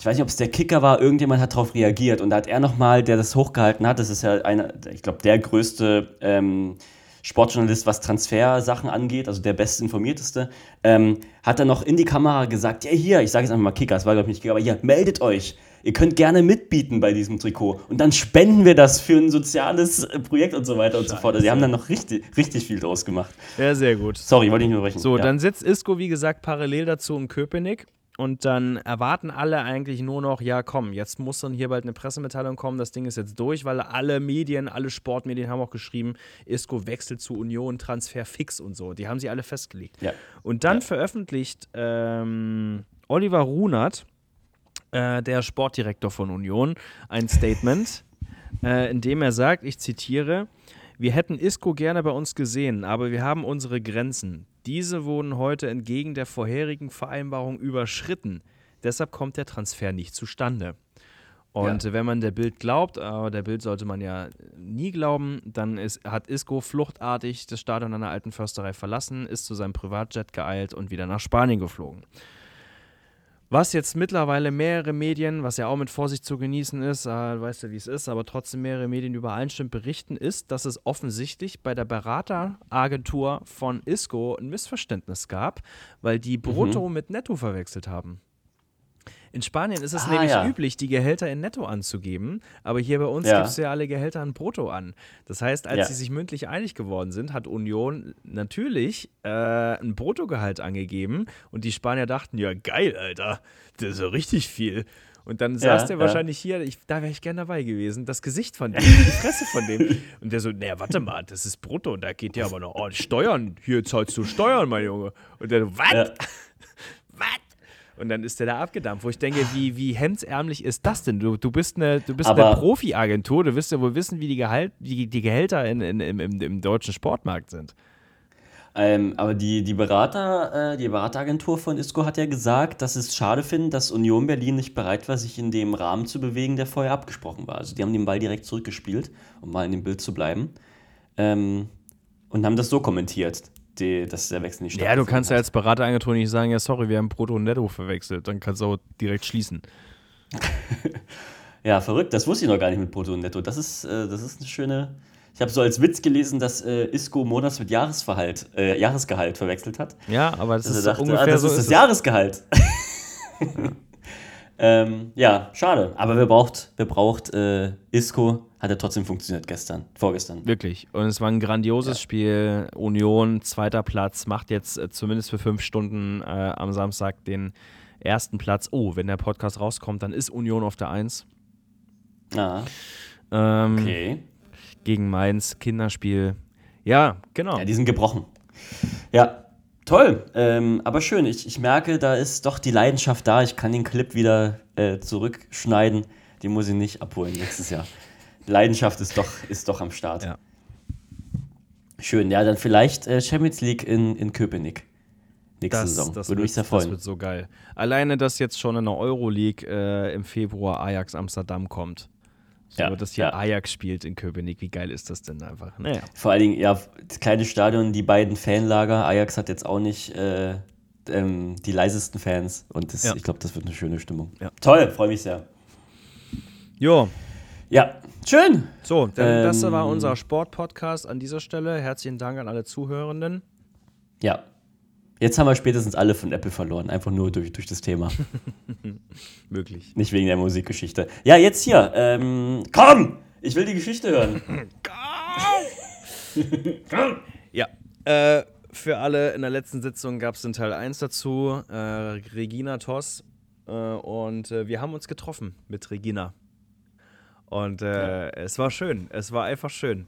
ich weiß nicht, ob es der Kicker war, irgendjemand hat darauf reagiert und da hat er nochmal, der das hochgehalten hat, das ist ja einer, ich glaube, der größte ähm, Sportjournalist, was Transfersachen angeht, also der bestinformierteste, ähm, hat dann noch in die Kamera gesagt, ja hier, ich sage jetzt einfach mal Kicker, es war glaube ich nicht Kicker, aber hier, meldet euch. Ihr könnt gerne mitbieten bei diesem Trikot. Und dann spenden wir das für ein soziales äh, Projekt und so weiter und so fort. Also die haben dann noch richtig, richtig viel draus gemacht. Ja, sehr gut. Sorry, wollte ich nur brechen. So, ja. dann sitzt Isco, wie gesagt, parallel dazu in Köpenick. Und dann erwarten alle eigentlich nur noch, ja komm, jetzt muss dann hier bald eine Pressemitteilung kommen, das Ding ist jetzt durch, weil alle Medien, alle Sportmedien haben auch geschrieben, Isco wechselt zu Union, Transfer fix und so. Die haben sie alle festgelegt. Ja. Und dann Ja. veröffentlicht ähm, Oliver Runert, äh, der Sportdirektor von Union, ein Statement, äh, in dem er sagt, ich zitiere, wir hätten Isco gerne bei uns gesehen, aber wir haben unsere Grenzen. Diese wurden heute entgegen der vorherigen Vereinbarung überschritten. Deshalb kommt der Transfer nicht zustande. Und ja. wenn man der Bild glaubt, aber der Bild sollte man ja nie glauben, dann ist, hat Isco fluchtartig das Stadion an der alten Försterei verlassen, ist zu seinem Privatjet geeilt und wieder nach Spanien geflogen. Was jetzt mittlerweile mehrere Medien, was ja auch mit Vorsicht zu genießen ist, äh, weißt du, wie es ist, aber trotzdem mehrere Medien übereinstimmend berichten, ist, dass es offensichtlich bei der Berateragentur von Isco ein Missverständnis gab, weil die Brutto mhm. mit Netto verwechselt haben. In Spanien ist es ah, nämlich ja. üblich, die Gehälter in Netto anzugeben, aber hier bei uns ja. gibst du ja alle Gehälter in Brutto an. Das heißt, als ja. sie sich mündlich einig geworden sind, hat Union natürlich äh, ein Bruttogehalt angegeben und die Spanier dachten, ja geil, Alter, das ist ja richtig viel. Und dann saß der wahrscheinlich hier, ich, da wäre ich gern dabei gewesen, das Gesicht von dem, die Fresse von dem. Und der so, naja, warte mal, das ist brutto und da geht ja aber noch oh, Steuern. Hier zahlst du Steuern, mein Junge. Und der so? Was? Und dann ist der da abgedampft, wo ich denke, wie, wie hemdsärmlich ist das denn? Du, du bist eine, du bist eine Profi-Agentur, du wirst ja wohl wissen, wie die, Gehalt, die, die Gehälter in, in, im, im, im deutschen Sportmarkt sind. Ähm, aber die, die, Berater, äh, die Berateragentur von ISCO hat ja gesagt, dass es schade finden, dass Union Berlin nicht bereit war, sich in dem Rahmen zu bewegen, der vorher abgesprochen war. Also die haben den Ball direkt zurückgespielt, um mal in dem Bild zu bleiben. Ähm, und haben das so kommentiert die, dass der Wechsel nicht stattfindet. Ja, du kannst ja als Berateragentur nicht sagen, ja, sorry, wir haben Brutto und Netto verwechselt. Dann kannst du auch direkt schließen. ja, verrückt. Das wusste ich noch gar nicht mit Brutto und Netto. Das ist, äh, das ist eine schöne. Ich habe so als Witz gelesen, dass äh, Isco Monats mit Jahresverhalt, äh, Jahresgehalt verwechselt hat. Ja, aber das ist dachte, ungefähr ah, das so ist das Jahresgehalt. ja. ähm, ja, schade. Aber wer braucht, wer braucht äh, Isco hat er trotzdem funktioniert gestern, vorgestern. Wirklich. Und es war ein grandioses ja. Spiel. Union, zweiter Platz, macht jetzt äh, zumindest für fünf Stunden äh, am Samstag den ersten Platz. Oh, wenn der Podcast rauskommt, dann ist Union auf der Eins. Ah. Ähm, okay. Gegen Mainz, Kinderspiel. Ja, genau. Ja, die sind gebrochen. Ja, toll. Ähm, aber schön. Ich, ich merke, da ist doch die Leidenschaft da. Ich kann den Clip wieder äh, zurückschneiden. Die muss ich nicht abholen nächstes Jahr. Leidenschaft ist doch, ist doch am Start. Ja. Schön, ja, dann vielleicht äh, Champions League in, in Köpenick. Nächste das, Saison. Das Würde mich sehr freuen. Das wird so geil. Alleine, dass jetzt schon in der Euroleague äh, im Februar Ajax Amsterdam kommt. So, ja, dass hier ja. Ajax spielt in Köpenick. Wie geil ist das denn einfach? Naja. Vor allen Dingen, ja, das kleine Stadion, die beiden Fanlager. Ajax hat jetzt auch nicht äh, ähm, die leisesten Fans. Und das, ja. ich glaube, das wird eine schöne Stimmung. Toll, freue mich sehr. Jo. Ja, schön. So, ähm, das war unser Sport-Podcast an dieser Stelle. Herzlichen Dank an alle Zuhörenden. Ja. Jetzt haben wir spätestens alle von Apple verloren, einfach nur durch, durch das Thema. Möglich. Nicht wegen der Musikgeschichte. Ja, jetzt hier. Ähm, komm! Ich will die Geschichte hören. komm! ja. Äh, für alle in der letzten Sitzung gab es den Teil 1 dazu. Äh, Regina Toss. Äh, und äh, wir haben uns getroffen mit Regina. Und äh, ja. es war schön. Es war einfach schön.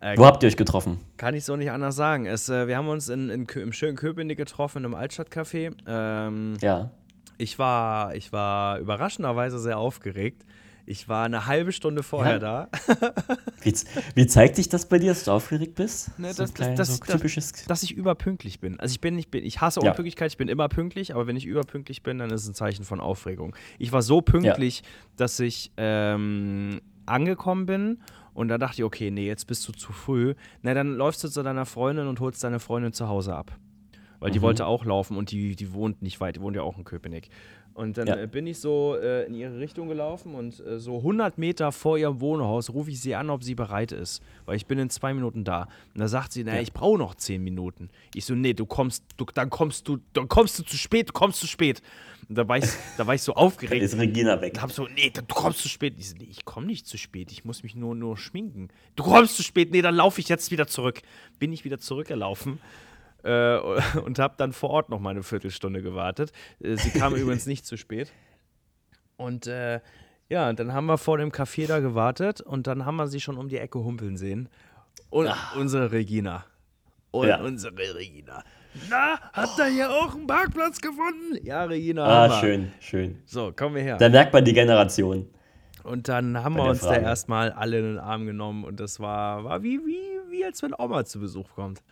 Äh, Wo habt ihr euch getroffen? Kann ich so nicht anders sagen. Es, äh, wir haben uns in, in, im schönen Köpenick getroffen, einem Altstadtcafé. Ähm, ja. Ich war, ich war überraschenderweise sehr aufgeregt. Ich war eine halbe Stunde vorher ja. da. wie, wie, zeigt sich das bei dir, dass du aufgeregt bist? Ne, so das, klein, das, so typisches dass, dass ich überpünktlich bin. Also ich bin nicht, ich hasse ja. Unpünktlichkeit, ich bin immer pünktlich, aber wenn ich überpünktlich bin, dann ist es ein Zeichen von Aufregung. Ich war so pünktlich, ja. dass ich ähm, angekommen bin und da dachte ich, okay, nee, jetzt bist du zu früh. Na, dann läufst du zu deiner Freundin und holst deine Freundin zu Hause ab. Weil die mhm. wollte auch laufen und die, die wohnt nicht weit, die wohnt ja auch in Köpenick. Und dann ja. äh, bin ich so äh, in ihre Richtung gelaufen und äh, so 100 Meter vor ihrem Wohnhaus rufe ich sie an, ob sie bereit ist. Weil ich bin in zwei Minuten da. Und da sagt sie, naja, ja. ich brauche noch zehn Minuten. Ich so, nee, du kommst, du, dann kommst du, dann kommst du zu spät, du kommst zu spät. Und da war ich, da war ich so aufgeregt. ist Regina weg. Und hab so, nee, du kommst zu spät. Ich so, nee, ich komme nicht zu spät, ich muss mich nur, nur schminken. Du kommst zu spät, nee, dann laufe ich jetzt wieder zurück. Bin ich wieder zurückgelaufen äh, und habe dann vor Ort noch mal eine Viertelstunde gewartet. Äh, sie kam übrigens nicht zu spät. Und äh, ja, dann haben wir vor dem Café da gewartet und dann haben wir sie schon um die Ecke humpeln sehen. Und Ach. unsere Regina. Und ja. unsere Regina. Na, habt ihr hier auch einen Parkplatz gefunden? Ja, Regina. Ah, schön, schön. So, kommen wir her. Da merkt man die Generation. Und dann haben Bei wir uns Frage. da erstmal alle in den Arm genommen und das war, war wie, wie, wie als wenn Oma zu Besuch kommt.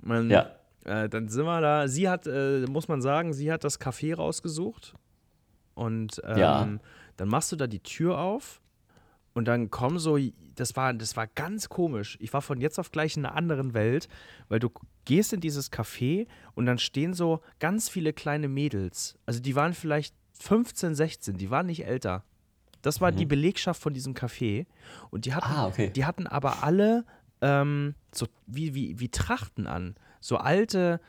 Man, ja. Äh, dann sind wir da. Sie hat, äh, muss man sagen, sie hat das Café rausgesucht. Und ähm, ja. Dann machst du da die Tür auf und dann kommen so, das war, das war ganz komisch. Ich war von jetzt auf gleich in einer anderen Welt, weil du gehst in dieses Café und dann stehen so ganz viele kleine Mädels. Also die waren vielleicht 15, 16, die waren nicht älter. Das war die Belegschaft von diesem Café. Und die hatten, Ah, okay. die hatten aber alle ähm, so wie, wie, wie Trachten an. So alte,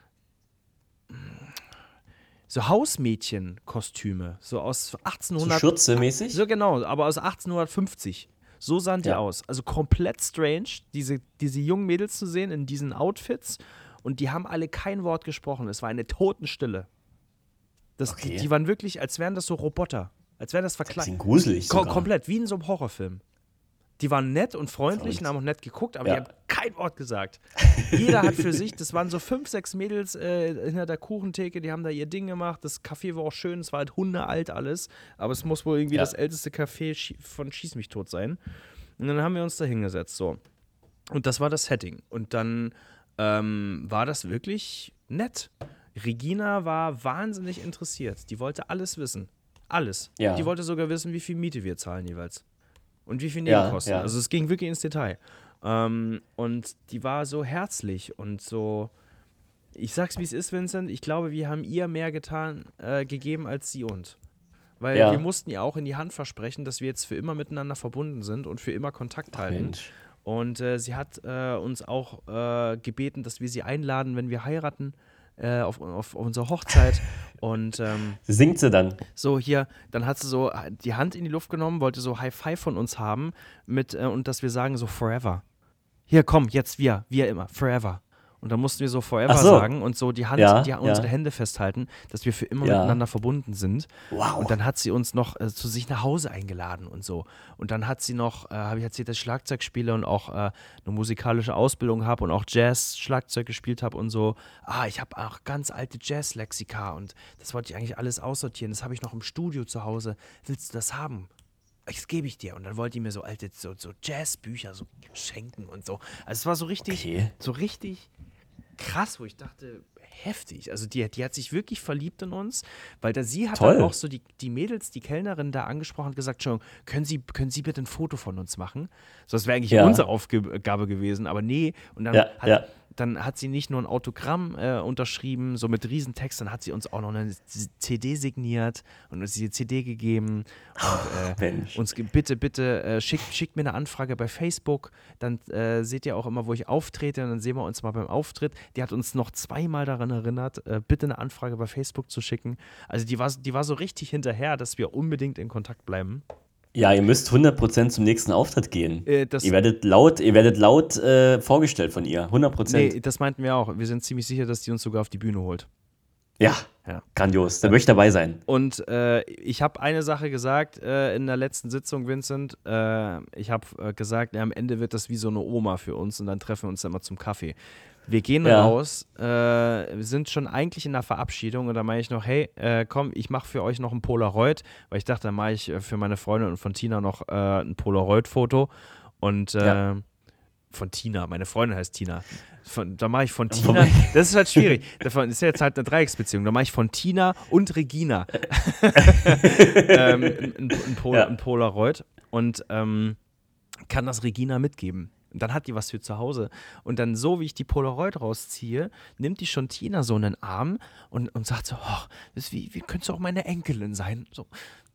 so Hausmädchenkostüme. So aus So 1800. Schürze mäßig? So genau, aber aus 1850. So sahen die Ja. aus. Also komplett strange, diese, diese jungen Mädels zu sehen in diesen Outfits. Und die haben alle kein Wort gesprochen. Es war eine Totenstille. Das, Okay. die, die waren wirklich, als wären das so Roboter. Als wären das verkleidet. Gruselig Ko sogar. komplett, wie in so einem Horrorfilm. Die waren nett und freundlich und haben auch nett geguckt, aber Ja. die haben kein Wort gesagt. Jeder hat für sich, das waren so fünf, sechs Mädels äh, hinter der Kuchentheke, die haben da ihr Ding gemacht. Das Café war auch schön, es war halt hundealt alles, aber es muss wohl irgendwie Ja. das älteste Café von Schieß mich tot sein. Und dann haben wir uns da hingesetzt, so. Und das war das Setting. Und dann ähm, war das wirklich nett. Regina war wahnsinnig interessiert. Die wollte alles wissen. Alles. Ja. Die wollte sogar wissen, wie viel Miete wir zahlen jeweils. Und wie viel Ja, Nebenkosten. ja. Also es ging wirklich ins Detail. Ähm, und die war so herzlich und so. Ich sag's wie es ist, Vincent. Ich glaube, wir haben ihr mehr getan, äh, gegeben als sie uns. Weil Ja. wir mussten ihr auch in die Hand versprechen, dass wir jetzt für immer miteinander verbunden sind und für immer Kontakt halten. Mensch. Und äh, sie hat äh, uns auch äh, gebeten, dass wir sie einladen, wenn wir heiraten, äh, auf, auf unsere Hochzeit. Und ähm, Singt sie dann? so hier, dann hat sie so die Hand in die Luft genommen, wollte so High Five von uns haben mit äh, und dass wir sagen so Forever. Hier, komm, jetzt wir, wir immer, Forever. Und dann mussten wir so Forever so. sagen und so die Hand, Ja, die, ja. unsere Hände festhalten, dass wir für immer Ja. miteinander verbunden sind. Wow. Und dann hat sie uns noch äh, zu sich nach Hause eingeladen und so. Und dann hat sie noch, äh, habe ich erzählt, dass ich Schlagzeug spiele und auch äh, eine musikalische Ausbildung habe und auch Jazz-Schlagzeug gespielt habe und so. Ah, ich habe auch ganz alte Jazz-Lexika und das wollte ich eigentlich alles aussortieren. Das habe ich noch im Studio zu Hause. Willst du das haben? Das gebe ich dir. Und dann wollte die mir so alte so, so Jazzbücher so schenken und so. Also es war so richtig, Okay. so richtig krass, wo ich dachte, heftig. Also die, die hat sich wirklich verliebt in uns, weil da sie hat Toll. dann auch so die, die Mädels, die Kellnerin da angesprochen und gesagt, schon, können Sie, können Sie bitte ein Foto von uns machen? So, das wäre eigentlich Ja. unsere Aufgabe gewesen, aber nee. Und dann, Ja, hat, ja. Dann hat sie nicht nur ein Autogramm äh, unterschrieben, so mit Riesentext, dann hat sie uns auch noch eine CD signiert und uns die CD gegeben. Und, äh, Mensch. uns bitte, bitte äh, schickt, schickt mir eine Anfrage bei Facebook. Dann äh, seht ihr auch immer, wo ich auftrete. Und dann sehen wir uns mal beim Auftritt. Die hat uns noch zweimal daran erinnert, äh, bitte eine Anfrage bei Facebook zu schicken. Also die war, die war so richtig hinterher, dass wir unbedingt in Kontakt bleiben. Ja, ihr müsst 100% zum nächsten Auftritt gehen. Äh, ihr werdet laut, ihr werdet laut äh, vorgestellt von ihr. 100%. Nee, das meinten wir auch. Wir sind ziemlich sicher, dass die uns sogar auf die Bühne holt. Ja, Ja. grandios. Da möchte ich dabei sein. Und äh, ich habe eine Sache gesagt äh, in der letzten Sitzung, Vincent. Äh, ich habe äh, gesagt, ja, am Ende wird das wie so eine Oma für uns und dann treffen wir uns dann mal zum Kaffee. Wir gehen Ja. raus, äh, wir sind schon eigentlich in der Verabschiedung und da meine ich noch, hey, äh, komm, ich mache für euch noch ein Polaroid, weil ich dachte, dann mache ich für meine Freundin und von Tina noch ein Polaroid-Foto und Ja. Von Tina, meine Freundin heißt Tina. Von, da mache ich von Tina, das ist halt schwierig. Davon ist ja jetzt halt eine Dreiecksbeziehung. Da mache ich von Tina und Regina ähm, ein, ein, Pol Ja. ein Polaroid und ähm, kann das Regina mitgeben. Und dann hat die was für zu Hause. Und dann, so wie ich die Polaroid rausziehe, nimmt die schon Tina so in den Arm und, und sagt so: oh, das wie, wie könntest du auch meine Enkelin sein? So,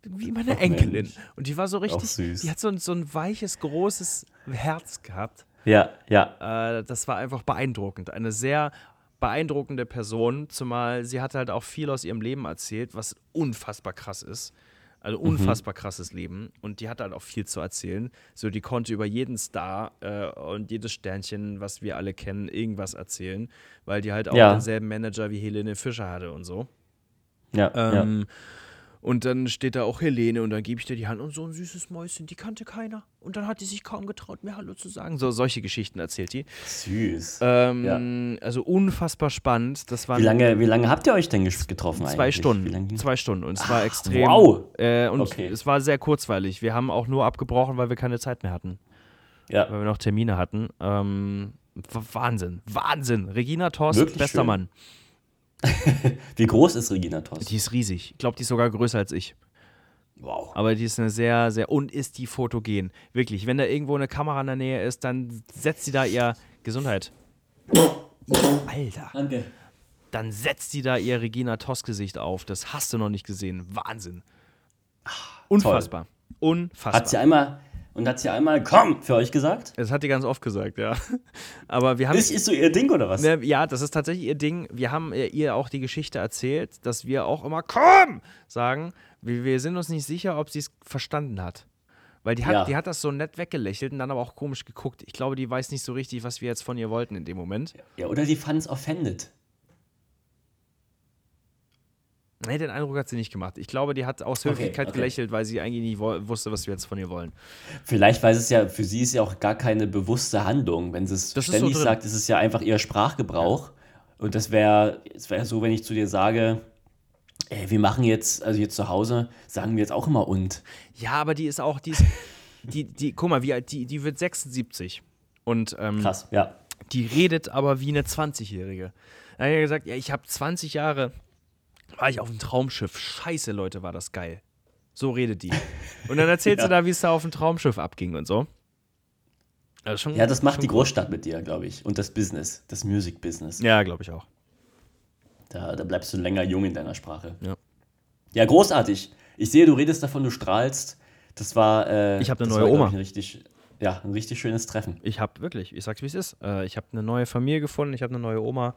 wie meine Ach, Enkelin. Mensch. Und die war so richtig, süß. die hat so ein, so ein weiches, großes Herz gehabt. Ja, ja. Äh, das war einfach beeindruckend. Eine sehr beeindruckende Person, zumal sie hat halt auch viel aus ihrem Leben erzählt, was unfassbar krass ist. Also unfassbar krasses Leben. Und die hat halt auch viel zu erzählen. So, die konnte über jeden Star äh, und jedes Sternchen, was wir alle kennen, irgendwas erzählen, weil die halt auch Ja. denselben Manager wie Helene Fischer hatte und so. Ja, ja. Und dann steht da auch Helene und dann gebe ich dir die Hand und so ein süßes Mäuschen, die kannte keiner. Und dann hat die sich kaum getraut, mir Hallo zu sagen. So, solche Geschichten erzählt die. Süß. Ähm, Also unfassbar spannend. Das waren wie, lange, wie lange habt ihr euch denn getroffen zwei eigentlich? Stunden. Zwei Stunden. Und es war extrem. wow. Äh, und Okay. es war sehr kurzweilig. Wir haben auch nur abgebrochen, weil wir keine Zeit mehr hatten. Ja. Weil wir noch Termine hatten. Ähm, Wahnsinn. Wahnsinn. Regina Thorst, Wirklich bester schön. Mann. Wie groß ist Regina Toss? Die ist riesig. Ich glaube, die ist sogar größer als ich. Wow. Aber die ist eine sehr, sehr, und ist die fotogen. Wirklich, wenn da irgendwo eine Kamera in der Nähe ist, dann setzt sie da ihr, Gesundheit. Alter. Danke. Dann setzt sie da ihr Regina Toss-Gesicht auf. Das hast du noch nicht gesehen. Wahnsinn. Unfassbar. Unfassbar. Hat sie einmal, und hat sie einmal, komm, für euch gesagt? Das hat die ganz oft gesagt, ja. Aber wir haben. Ist, ist so ihr Ding oder was? Ne, ja, das ist tatsächlich ihr Ding. Wir haben äh, ihr auch die Geschichte erzählt, dass wir auch immer komm sagen. Wir, wir sind uns nicht sicher, ob sie es verstanden hat. Weil die hat, Ja. die hat das so nett weggelächelt und dann aber auch komisch geguckt. Ich glaube, die weiß nicht so richtig, was wir jetzt von ihr wollten in dem Moment. Ja, oder die fand es offended. Nee, den Eindruck hat sie nicht gemacht. Ich glaube, die hat aus Okay, Höflichkeit okay. gelächelt, weil sie eigentlich nicht wusste, was wir jetzt von ihr wollen. Vielleicht weiß es ja, für sie ist ja auch gar keine bewusste Handlung. Wenn sie es Das so ständig drin. sagt, ist es ja einfach ihr Sprachgebrauch. Und das wäre es wär so, wenn ich zu dir sage, ey, wir machen jetzt, also hier zu Hause, sagen wir jetzt auch immer und. Ja, aber die ist auch, die ist, die, die, guck mal, wie alt, die, die wird 76. Und ähm, Krass, ja. die redet aber wie eine 20-Jährige. Da habe ich gesagt, ja, ich habe 20 Jahre, war ich auf dem Traumschiff. Scheiße, Leute, war das geil. So redet die. Und dann erzählt sie da, wie es da auf dem Traumschiff abging und so. Ist schon, Ja, das macht die. Großstadt mit dir, glaube ich. Und das Business, das Music-Business. Ja, glaube ich auch. Da, da bleibst du länger jung in deiner Sprache. Ja. Ja, großartig. Ich sehe, du redest davon, du strahlst. Das war. Äh, Ich hab eine neue war, Oma. Ich, ein richtig, ja, ein richtig schönes Treffen. Ich habe wirklich, ich sag's wie es ist. Äh, ich habe eine neue Familie gefunden, ich habe eine neue Oma.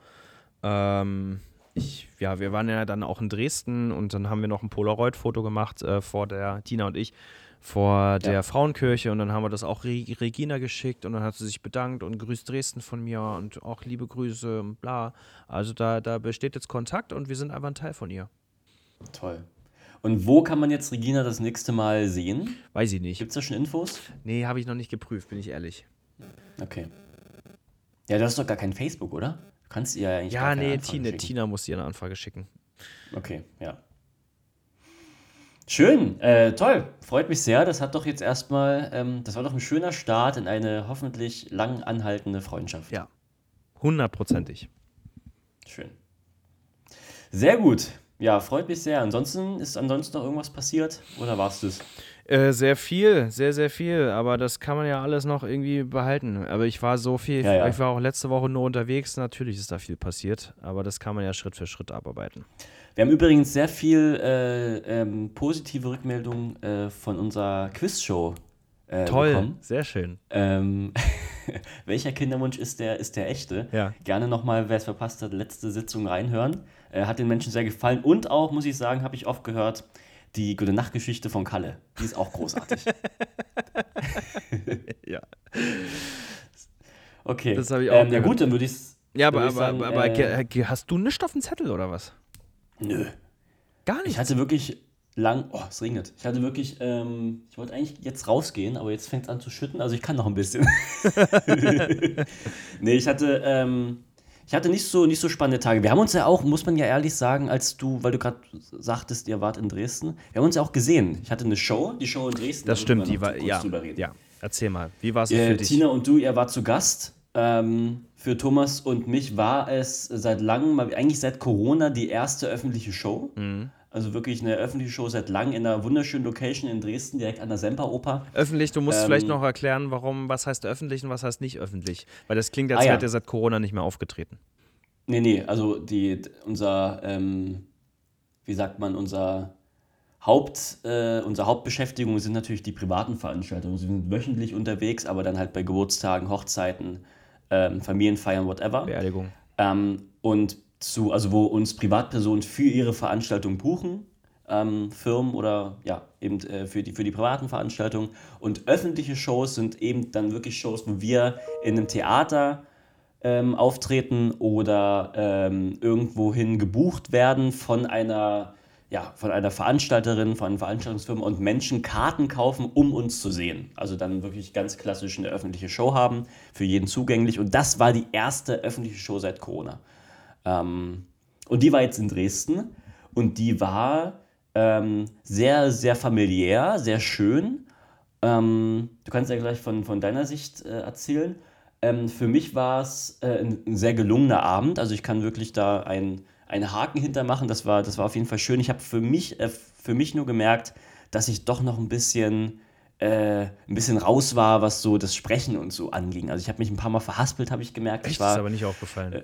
Ähm, ich, ja, wir waren ja dann auch in Dresden und dann haben wir noch ein Polaroid-Foto gemacht äh, vor der, Tina und ich, vor der Ja. Frauenkirche und dann haben wir das auch Re Regina geschickt und dann hat sie sich bedankt und grüßt Dresden von mir und auch liebe Grüße und bla. Also da, da besteht jetzt Kontakt und wir sind einfach ein Teil von ihr. Toll. Und wo kann man jetzt Regina das nächste Mal sehen? Weiß ich nicht. Gibt es da schon Infos? Nee, habe ich noch nicht geprüft, bin ich ehrlich. Okay. Ja, du hast doch gar kein Facebook, oder? Du kannst ihr ja eigentlich Ja, nee, Tina, schicken. Tina muss dir eine Anfrage schicken. Okay, ja. Schön, äh, toll. Freut mich sehr. Das hat doch jetzt erstmal, ähm, das war doch ein schöner Start in eine hoffentlich lang anhaltende Freundschaft. Ja. Hundertprozentig. Schön. Sehr gut. Ja, freut mich sehr. Ansonsten ist ansonsten noch irgendwas passiert oder war's das? Äh, sehr viel, sehr, sehr viel, aber das kann man ja alles noch irgendwie behalten. Aber ich war so viel, Ja, ja. ich war auch letzte Woche nur unterwegs, natürlich ist da viel passiert, aber das kann man ja Schritt für Schritt abarbeiten. Wir haben übrigens sehr viel äh, ähm, positive Rückmeldungen äh, von unserer Quizshow äh, Toll, bekommen. sehr schön. Ähm, welcher Kinderwunsch ist der, ist der echte? Ja. Gerne nochmal, wer es verpasst hat, letzte Sitzung reinhören. Äh, hat den Menschen sehr gefallen. Und auch, muss ich sagen, habe ich oft gehört, die Gute Nachtgeschichte von Kalle. Die ist auch großartig. Ja. Okay. Das habe ich auch Ähm, ja gut, dann würde ich es. Ja, aber, ich aber, sagen, aber, aber äh, hast du nichts auf dem Zettel oder was? Nö. Gar Ich nicht. hatte wirklich lang. Oh, es regnet. Ich hatte wirklich. Ähm, ich wollte eigentlich jetzt rausgehen, aber jetzt fängt es an zu schütten. Also ich kann noch ein bisschen. nee, ich hatte. Ähm, ich hatte nicht so, nicht so spannende Tage. Wir haben uns ja auch, muss man ja ehrlich sagen, als du, weil du gerade sagtest, ihr wart in Dresden, wir haben uns ja auch gesehen. Ich hatte eine Show, die Show in Dresden. Das da stimmt, die war, ja, ja. Erzähl mal, wie war es für Äh, dich? Tina und du, ihr wart zu Gast. Ähm, für Thomas und mich war es seit langem, eigentlich seit Corona, die erste öffentliche Show. Mhm. Also wirklich eine öffentliche Show seit langem in einer wunderschönen Location in Dresden, direkt an der Semperoper. Öffentlich, du musst Ähm, vielleicht noch erklären, warum, was heißt öffentlich und was heißt nicht öffentlich. Weil das klingt, als Ah, ja. wäre der seit Corona nicht mehr aufgetreten. Nee, nee, also die, unser, ähm, wie sagt man, unser Haupt, äh, unsere Hauptbeschäftigung sind natürlich die privaten Veranstaltungen. Sie sind wöchentlich unterwegs, aber dann halt bei Geburtstagen, Hochzeiten, ähm, Familienfeiern, whatever. Beerdigung. Ähm, und zu, also wo uns Privatpersonen für ihre Veranstaltung buchen, ähm, Firmen oder ja, eben äh, für, die, für die privaten Veranstaltungen. Und öffentliche Shows sind eben dann wirklich Shows, wo wir in einem Theater ähm, auftreten oder ähm, irgendwohin gebucht werden von einer, ja, von einer Veranstalterin, von einer Veranstaltungsfirma und Menschen Karten kaufen, um uns zu sehen. Also dann wirklich ganz klassisch eine öffentliche Show haben, für jeden zugänglich. Und das war die erste öffentliche Show seit Corona. Ähm, und die war jetzt in Dresden und die war ähm, sehr, sehr familiär, sehr schön. Ähm, du kannst ja gleich von, von deiner Sicht äh, erzählen. Ähm, für mich war es äh, ein, ein sehr gelungener Abend. Also ich kann wirklich da ein, einen Haken hintermachen. Das war, das war auf jeden Fall schön. Ich habe für mich, äh, für mich nur gemerkt, dass ich doch noch ein bisschen, äh, ein bisschen raus war, was so das Sprechen und so anging. Also ich habe mich ein paar Mal verhaspelt, habe ich gemerkt. Echt? Ich war, ist aber nicht aufgefallen. Äh,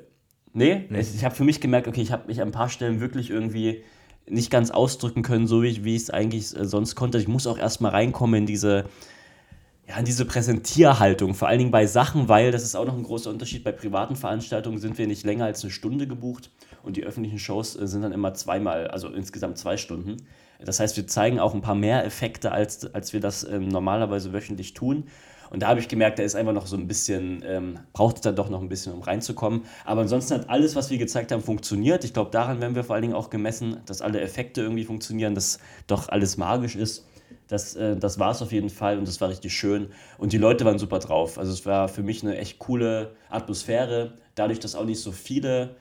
nee, nee. ich habe für mich gemerkt, okay, ich habe mich an ein paar Stellen wirklich irgendwie nicht ganz ausdrücken können, so wie, wie ich es eigentlich äh, sonst konnte. Ich muss auch erstmal reinkommen in diese, ja, in diese Präsentierhaltung, vor allen Dingen bei Sachen, weil das ist auch noch ein großer Unterschied. Bei privaten Veranstaltungen sind wir nicht länger als eine Stunde gebucht und die öffentlichen Shows äh, sind dann immer zweimal, also insgesamt zwei Stunden. Das heißt, wir zeigen auch ein paar mehr Effekte, als, als wir das ähm, normalerweise wöchentlich tun. Und da habe ich gemerkt, da ist einfach noch so ein bisschen, ähm, braucht es dann doch noch ein bisschen, um reinzukommen. Aber ansonsten hat alles, was wir gezeigt haben, funktioniert. Ich glaube, daran werden wir vor allen Dingen auch gemessen, dass alle Effekte irgendwie funktionieren, dass doch alles magisch ist. Das, äh, das war es auf jeden Fall und das war richtig schön. Und die Leute waren super drauf. Also es war für mich eine echt coole Atmosphäre. Dadurch, dass auch nicht so viele,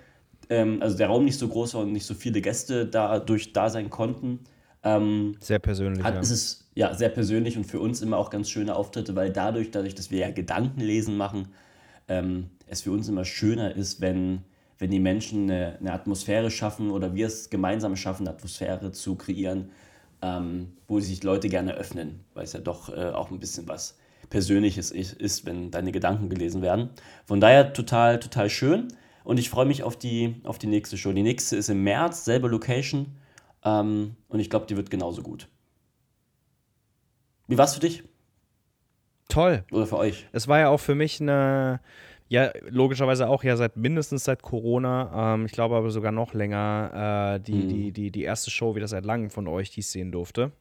ähm, also der Raum nicht so groß war und nicht so viele Gäste dadurch da sein konnten. Ähm, sehr persönlich. Hat, ja. Ist es ja sehr persönlich und für uns immer auch ganz schöne Auftritte, weil dadurch, dadurch, dass wir ja Gedankenlesen machen, ähm, es für uns immer schöner ist, wenn, wenn die Menschen eine, eine Atmosphäre schaffen oder wir es gemeinsam schaffen, eine Atmosphäre zu kreieren, ähm, wo sich Leute gerne öffnen, weil es ja doch äh, auch ein bisschen was Persönliches ist, wenn deine Gedanken gelesen werden. Von daher total, total schön und ich freue mich auf die, auf die nächste Show. Die nächste ist im März, selbe Location ähm, und ich glaube, die wird genauso gut. Wie war es für dich? Toll. Oder für euch? Es war ja auch für mich eine, ja, logischerweise auch ja seit mindestens seit Corona, ähm, ich glaube aber sogar noch länger, äh, die, mhm. die, die, die erste Show wieder seit langem von euch, die ich sehen durfte.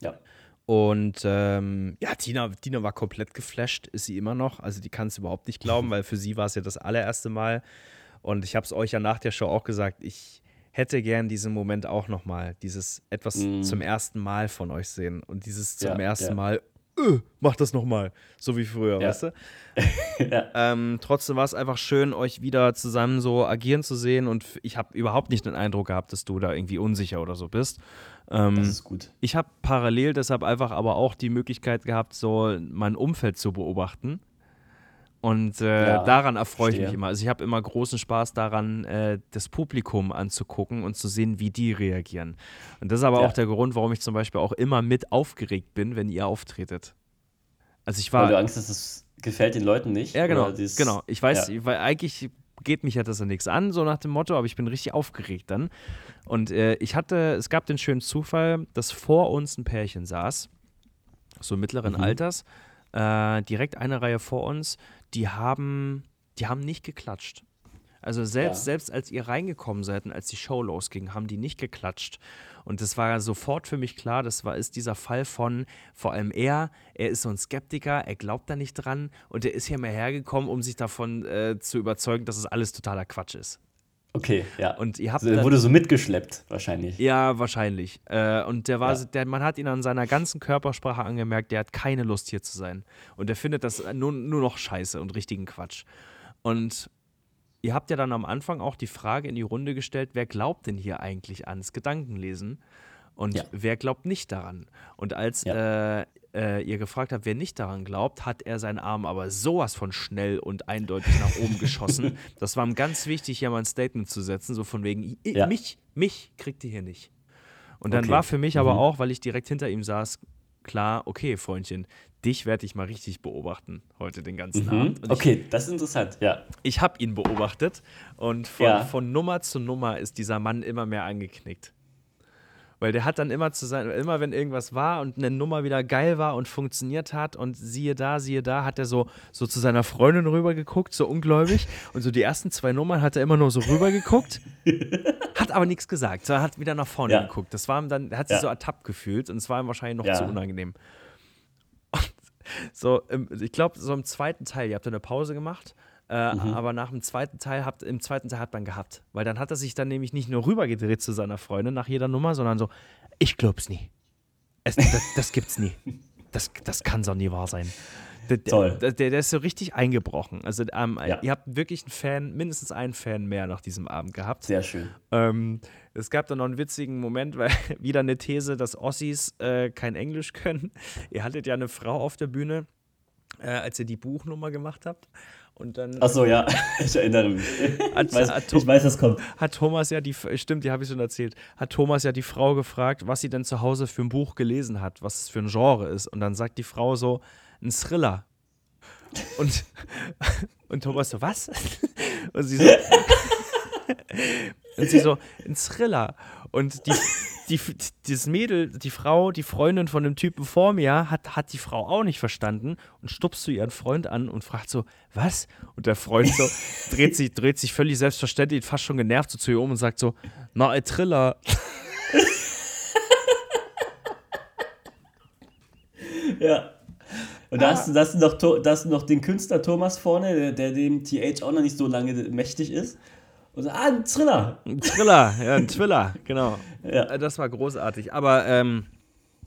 Ja. Und ähm, ja, Tina, Tina war komplett geflasht, ist sie immer noch. Also die kann es überhaupt nicht glauben, weil für sie war es ja das allererste Mal. Und ich habe es euch ja nach der Show auch gesagt, ich hätte gern diesen Moment auch nochmal, dieses etwas mm. zum ersten Mal von euch sehen und dieses zum ja, ersten ja. Mal, öh, mach das nochmal. So wie früher, ja. weißt du? ähm, trotzdem war es einfach schön, euch wieder zusammen so agieren zu sehen und ich habe überhaupt nicht den Eindruck gehabt, dass du da irgendwie unsicher oder so bist. Ähm, das ist gut. Ich habe parallel deshalb einfach aber auch die Möglichkeit gehabt, so mein Umfeld zu beobachten. Und äh, ja, daran erfreue ich mich immer. Also ich habe immer großen Spaß daran, äh, das Publikum anzugucken und zu sehen, wie die reagieren. Und das ist aber ja. auch der Grund, warum ich zum Beispiel auch immer mit aufgeregt bin, wenn ihr auftretet. Also ich war. Weil du Angst hast, es gefällt den Leuten nicht? Ja, genau. Genau. Ich weiß, ja. weil eigentlich geht mich ja das ja nichts an, so nach dem Motto, aber ich bin richtig aufgeregt dann. Und äh, ich hatte, es gab den schönen Zufall, dass vor uns ein Pärchen saß, so mittleren mhm. Alters, äh, direkt eine Reihe vor uns, die haben, die haben nicht geklatscht. Also selbst, ja. selbst als ihr reingekommen seid und als die Show losging, haben die nicht geklatscht. Und das war sofort für mich klar, das war ist dieser Fall von, vor allem er, er ist so ein Skeptiker, er glaubt da nicht dran und er ist hier mehr hergekommen, um sich davon äh, zu überzeugen, dass es alles totaler Quatsch ist. Okay, ja. Und ihr habt also, der wurde so mitgeschleppt, wahrscheinlich. Ja, wahrscheinlich. Äh, und der war, ja. der, man hat ihn an seiner ganzen Körpersprache angemerkt, der hat keine Lust hier zu sein. Und der findet das nur, nur noch scheiße und richtigen Quatsch. Und ihr habt ja dann am Anfang auch die Frage in die Runde gestellt, wer glaubt denn hier eigentlich ans Gedankenlesen? Und ja. wer glaubt nicht daran? Und als ja. äh, äh, ihr gefragt habt, wer nicht daran glaubt, hat er seinen Arm aber sowas von schnell und eindeutig nach oben geschossen. Das war ihm ganz wichtig, hier mal ein Statement zu setzen, so von wegen, ja. mich, mich kriegt ihr hier nicht. Und dann okay. war für mich mhm. aber auch, weil ich direkt hinter ihm saß, klar, okay, Freundchen, dich werde ich mal richtig beobachten heute den ganzen mhm. Abend. Und okay, ich, das ist interessant, ja. Ich habe ihn beobachtet und von, ja. von Nummer zu Nummer ist dieser Mann immer mehr angeknickt. Weil der hat dann immer zu sein, immer wenn irgendwas war und eine Nummer wieder geil war und funktioniert hat und siehe da, siehe da, hat er so, so zu seiner Freundin rübergeguckt, so ungläubig. Und so die ersten zwei Nummern hat er immer nur so rübergeguckt, hat aber nichts gesagt. So, er hat wieder nach vorne ja. geguckt. Das war ihm dann, hat sich ja. so ertappt gefühlt und es war ihm wahrscheinlich noch zu unangenehm. Und so, ich glaube, so im zweiten Teil, ihr habt eine Pause gemacht äh, mhm. Aber nach dem zweiten Teil habt, im zweiten Teil hat man gehabt. Weil dann hat er sich dann nämlich nicht nur rübergedreht zu seiner Freundin nach jeder Nummer, sondern so, ich glaub's nie. Es, das, das gibt's nie. Das, das kann so nie wahr sein. Der, Toll. Der, der, der, ist so richtig eingebrochen. Also ähm, ja. ihr habt wirklich einen Fan, mindestens einen Fan mehr nach diesem Abend gehabt. Sehr schön. Ähm, es gab dann noch einen witzigen Moment, weil wieder eine These, dass Ossis äh, kein Englisch können. Ihr hattet ja eine Frau auf der Bühne, äh, als ihr die Buchnummer gemacht habt. Und dann Ach ja, ich erinnere mich. Hat, ich, weiß, hat, ich weiß, das kommt. Hat Thomas ja die, stimmt, die habe ich schon erzählt, hat Thomas ja die Frau gefragt, was sie denn zu Hause für ein Buch gelesen hat, was es für ein Genre ist. Und dann sagt die Frau so, ein Thriller. Und, und Thomas so, was? Und sie so, und sie so, ein Thriller. Und die, die, das Mädel, die Frau, die Freundin von dem Typen vor mir, hat, hat die Frau auch nicht verstanden und stupst zu ihren Freund an und fragt so, was? Und der Freund so dreht sich, dreht sich völlig selbstverständlich, fast schon genervt so zu ihr um und sagt so, na, ein Thriller. ja. Und da, ah. hast, du, da, hast du noch, da hast du noch den Künstler Thomas vorne, der, der dem TH auch noch nicht so lange mächtig ist. Und so, ah, ein Thriller. Ein Thriller, ja, ein Thriller, genau. Ja. Äh, das war großartig. Aber, ähm,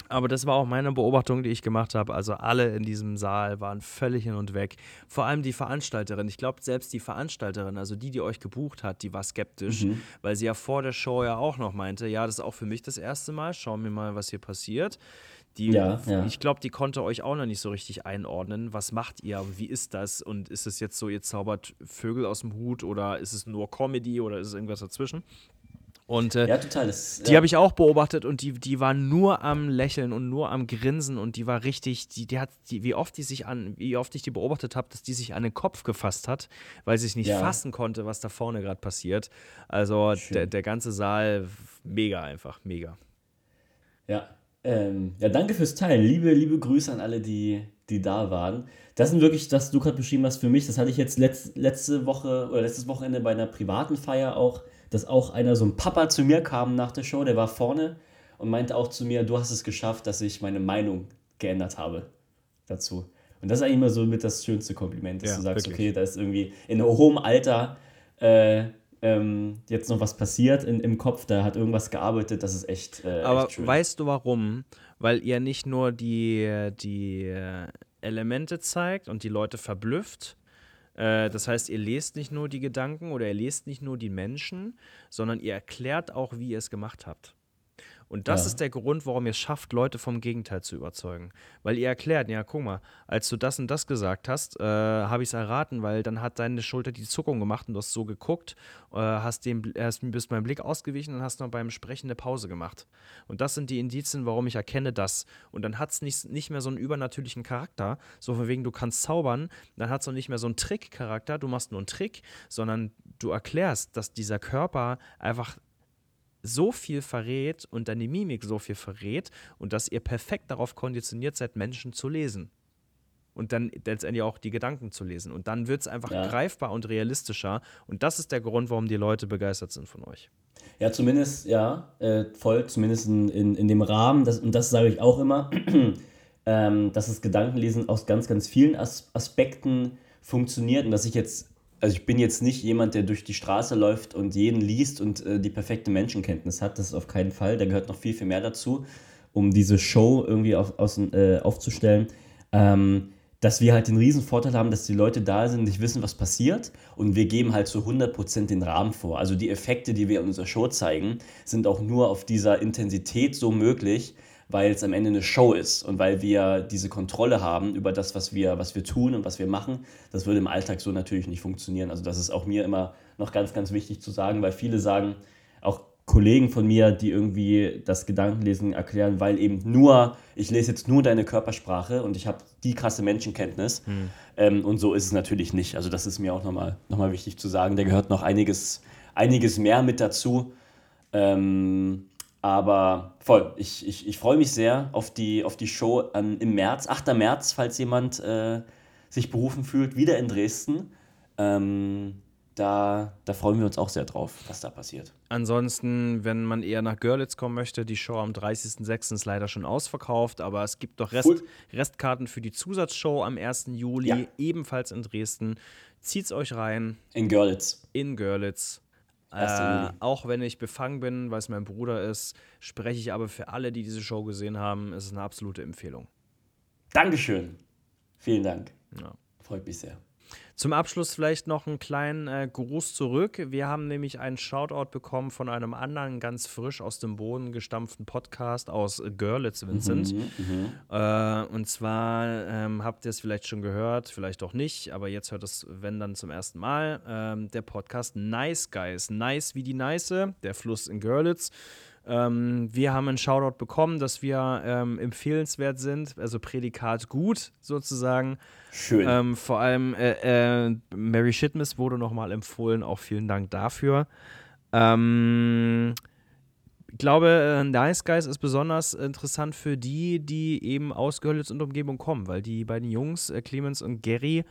aber das war auch meine Beobachtung, die ich gemacht habe. Also alle in diesem Saal waren völlig hin und weg. Vor allem die Veranstalterin. Ich glaube, selbst die Veranstalterin, also die, die euch gebucht hat, die war skeptisch, mhm. weil sie ja vor der Show ja auch noch meinte, ja, das ist auch für mich das erste Mal. Schauen wir mal, was hier passiert. Die, ja, ja. Ich glaube, die konnte euch auch noch nicht so richtig einordnen. Was macht ihr? Wie ist das? Und ist es jetzt so, ihr zaubert Vögel aus dem Hut oder ist es nur Comedy oder ist es irgendwas dazwischen? Und äh, ja, total. Das, die habe ich auch beobachtet und die, die war nur am Lächeln und nur am Grinsen und die war richtig, die, die hat, die, wie oft die sich an, wie oft ich die beobachtet habe, dass die sich an den Kopf gefasst hat, weil sie sich nicht fassen konnte, was da vorne gerade passiert. Also der, der ganze Saal, mega einfach, mega. Ja, ähm, ja, danke fürs Teilen. Liebe, liebe Grüße an alle, die, die da waren. Das sind wirklich, das du gerade beschrieben hast für mich, das hatte ich jetzt letz, letzte Woche oder letztes Wochenende bei einer privaten Feier auch, dass auch einer, so ein Papa zu mir kam nach der Show, der war vorne und meinte auch zu mir, du hast es geschafft, dass ich meine Meinung geändert habe dazu. Und das ist eigentlich immer so mit das schönste Kompliment, dass ja, du sagst, wirklich. okay, da ist irgendwie in hohem Alter äh, ähm, jetzt noch was passiert in, im Kopf, da hat irgendwas gearbeitet, das ist echt. Äh, Aber echt schön. weißt du warum? Weil ihr nicht nur die, die äh, Elemente zeigt und die Leute verblüfft. Äh, das heißt, ihr lest nicht nur die Gedanken oder ihr lest nicht nur die Menschen, sondern ihr erklärt auch, wie ihr es gemacht habt. Und das ja. ist der Grund, warum ihr es schafft, Leute vom Gegenteil zu überzeugen. Weil ihr erklärt, ja, guck mal, als du das und das gesagt hast, äh, habe ich es erraten, weil dann hat deine Schulter die Zuckung gemacht und du hast so geguckt, äh, hast, dem, hast bist meinem Blick ausgewichen und hast noch beim Sprechen eine Pause gemacht. Und das sind die Indizien, warum ich erkenne das. Und dann hat es nicht, nicht mehr so einen übernatürlichen Charakter, so von wegen, du kannst zaubern, dann hat es auch nicht mehr so einen Trick-Charakter, du machst nur einen Trick, sondern du erklärst, dass dieser Körper einfach so viel verrät und deine Mimik so viel verrät und dass ihr perfekt darauf konditioniert seid, Menschen zu lesen. Und dann letztendlich auch die Gedanken zu lesen. Und dann wird es einfach ja. greifbar und realistischer. Und das ist der Grund, warum die Leute begeistert sind von euch. Ja, zumindest, ja, äh, voll, zumindest in, in, in dem Rahmen, das, und das sage ich auch immer, ähm, dass das Gedankenlesen aus ganz, ganz vielen As Aspekten funktioniert und dass ich jetzt also ich bin jetzt nicht jemand, der durch die Straße läuft und jeden liest und äh, die perfekte Menschenkenntnis hat. Das ist auf keinen Fall. Da gehört noch viel, viel mehr dazu, um diese Show irgendwie auf, aus, äh, aufzustellen. Ähm, dass wir halt den riesen Vorteil haben, dass die Leute da sind, nicht wissen, was passiert und wir geben halt zu so 100% den Rahmen vor. Also die Effekte, die wir in unserer Show zeigen, sind auch nur auf dieser Intensität so möglich, weil es am Ende eine Show ist und weil wir diese Kontrolle haben über das, was wir, was wir tun und was wir machen. Das würde im Alltag so natürlich nicht funktionieren. Also das ist auch mir immer noch ganz, ganz wichtig zu sagen, weil viele sagen, auch Kollegen von mir, die irgendwie das Gedankenlesen erklären, weil eben nur, ich lese jetzt nur deine Körpersprache und ich habe die krasse Menschenkenntnis. Hm. Ähm, und so ist es natürlich nicht. Also das ist mir auch nochmal noch mal wichtig zu sagen. Da gehört noch einiges, einiges mehr mit dazu. Ähm, aber voll, ich, ich, ich freue mich sehr auf die, auf die Show ähm, im März, 8. März, falls jemand äh, sich berufen fühlt, wieder in Dresden. Ähm, da, da freuen wir uns auch sehr drauf, was da passiert. Ansonsten, wenn man eher nach Görlitz kommen möchte, die Show am 30.06. ist leider schon ausverkauft, aber es gibt doch Rest, Restkarten für die Zusatzshow am 1. Juli, ja. ebenfalls in Dresden. Zieht's euch rein. In Görlitz. In Görlitz. Äh, auch wenn ich befangen bin, weil es mein Bruder ist, spreche ich aber für alle, die diese Show gesehen haben. Es ist eine absolute Empfehlung. Dankeschön. Vielen Dank. Ja. Freut mich sehr. Zum Abschluss vielleicht noch einen kleinen äh, Gruß zurück. Wir haben nämlich einen Shoutout bekommen von einem anderen ganz frisch aus dem Boden gestampften Podcast aus Görlitz, Vincent. Mhm, mhm. Äh, und zwar ähm, habt ihr es vielleicht schon gehört, vielleicht auch nicht, aber jetzt hört es, wenn dann zum ersten Mal, ähm, der Podcast Nice Guys. Nice wie die Neiße, der Fluss in Görlitz. Ähm, wir haben einen Shoutout bekommen, dass wir ähm, empfehlenswert sind, also Prädikat gut sozusagen. Schön. Ähm, vor allem äh, äh, Mary Shitmiss wurde nochmal empfohlen, auch vielen Dank dafür. Ähm, ich glaube, äh, Nice Guys ist besonders interessant für die, die eben aus Görlitz und Umgebung kommen, weil die beiden Jungs, äh, Clemens und Gary,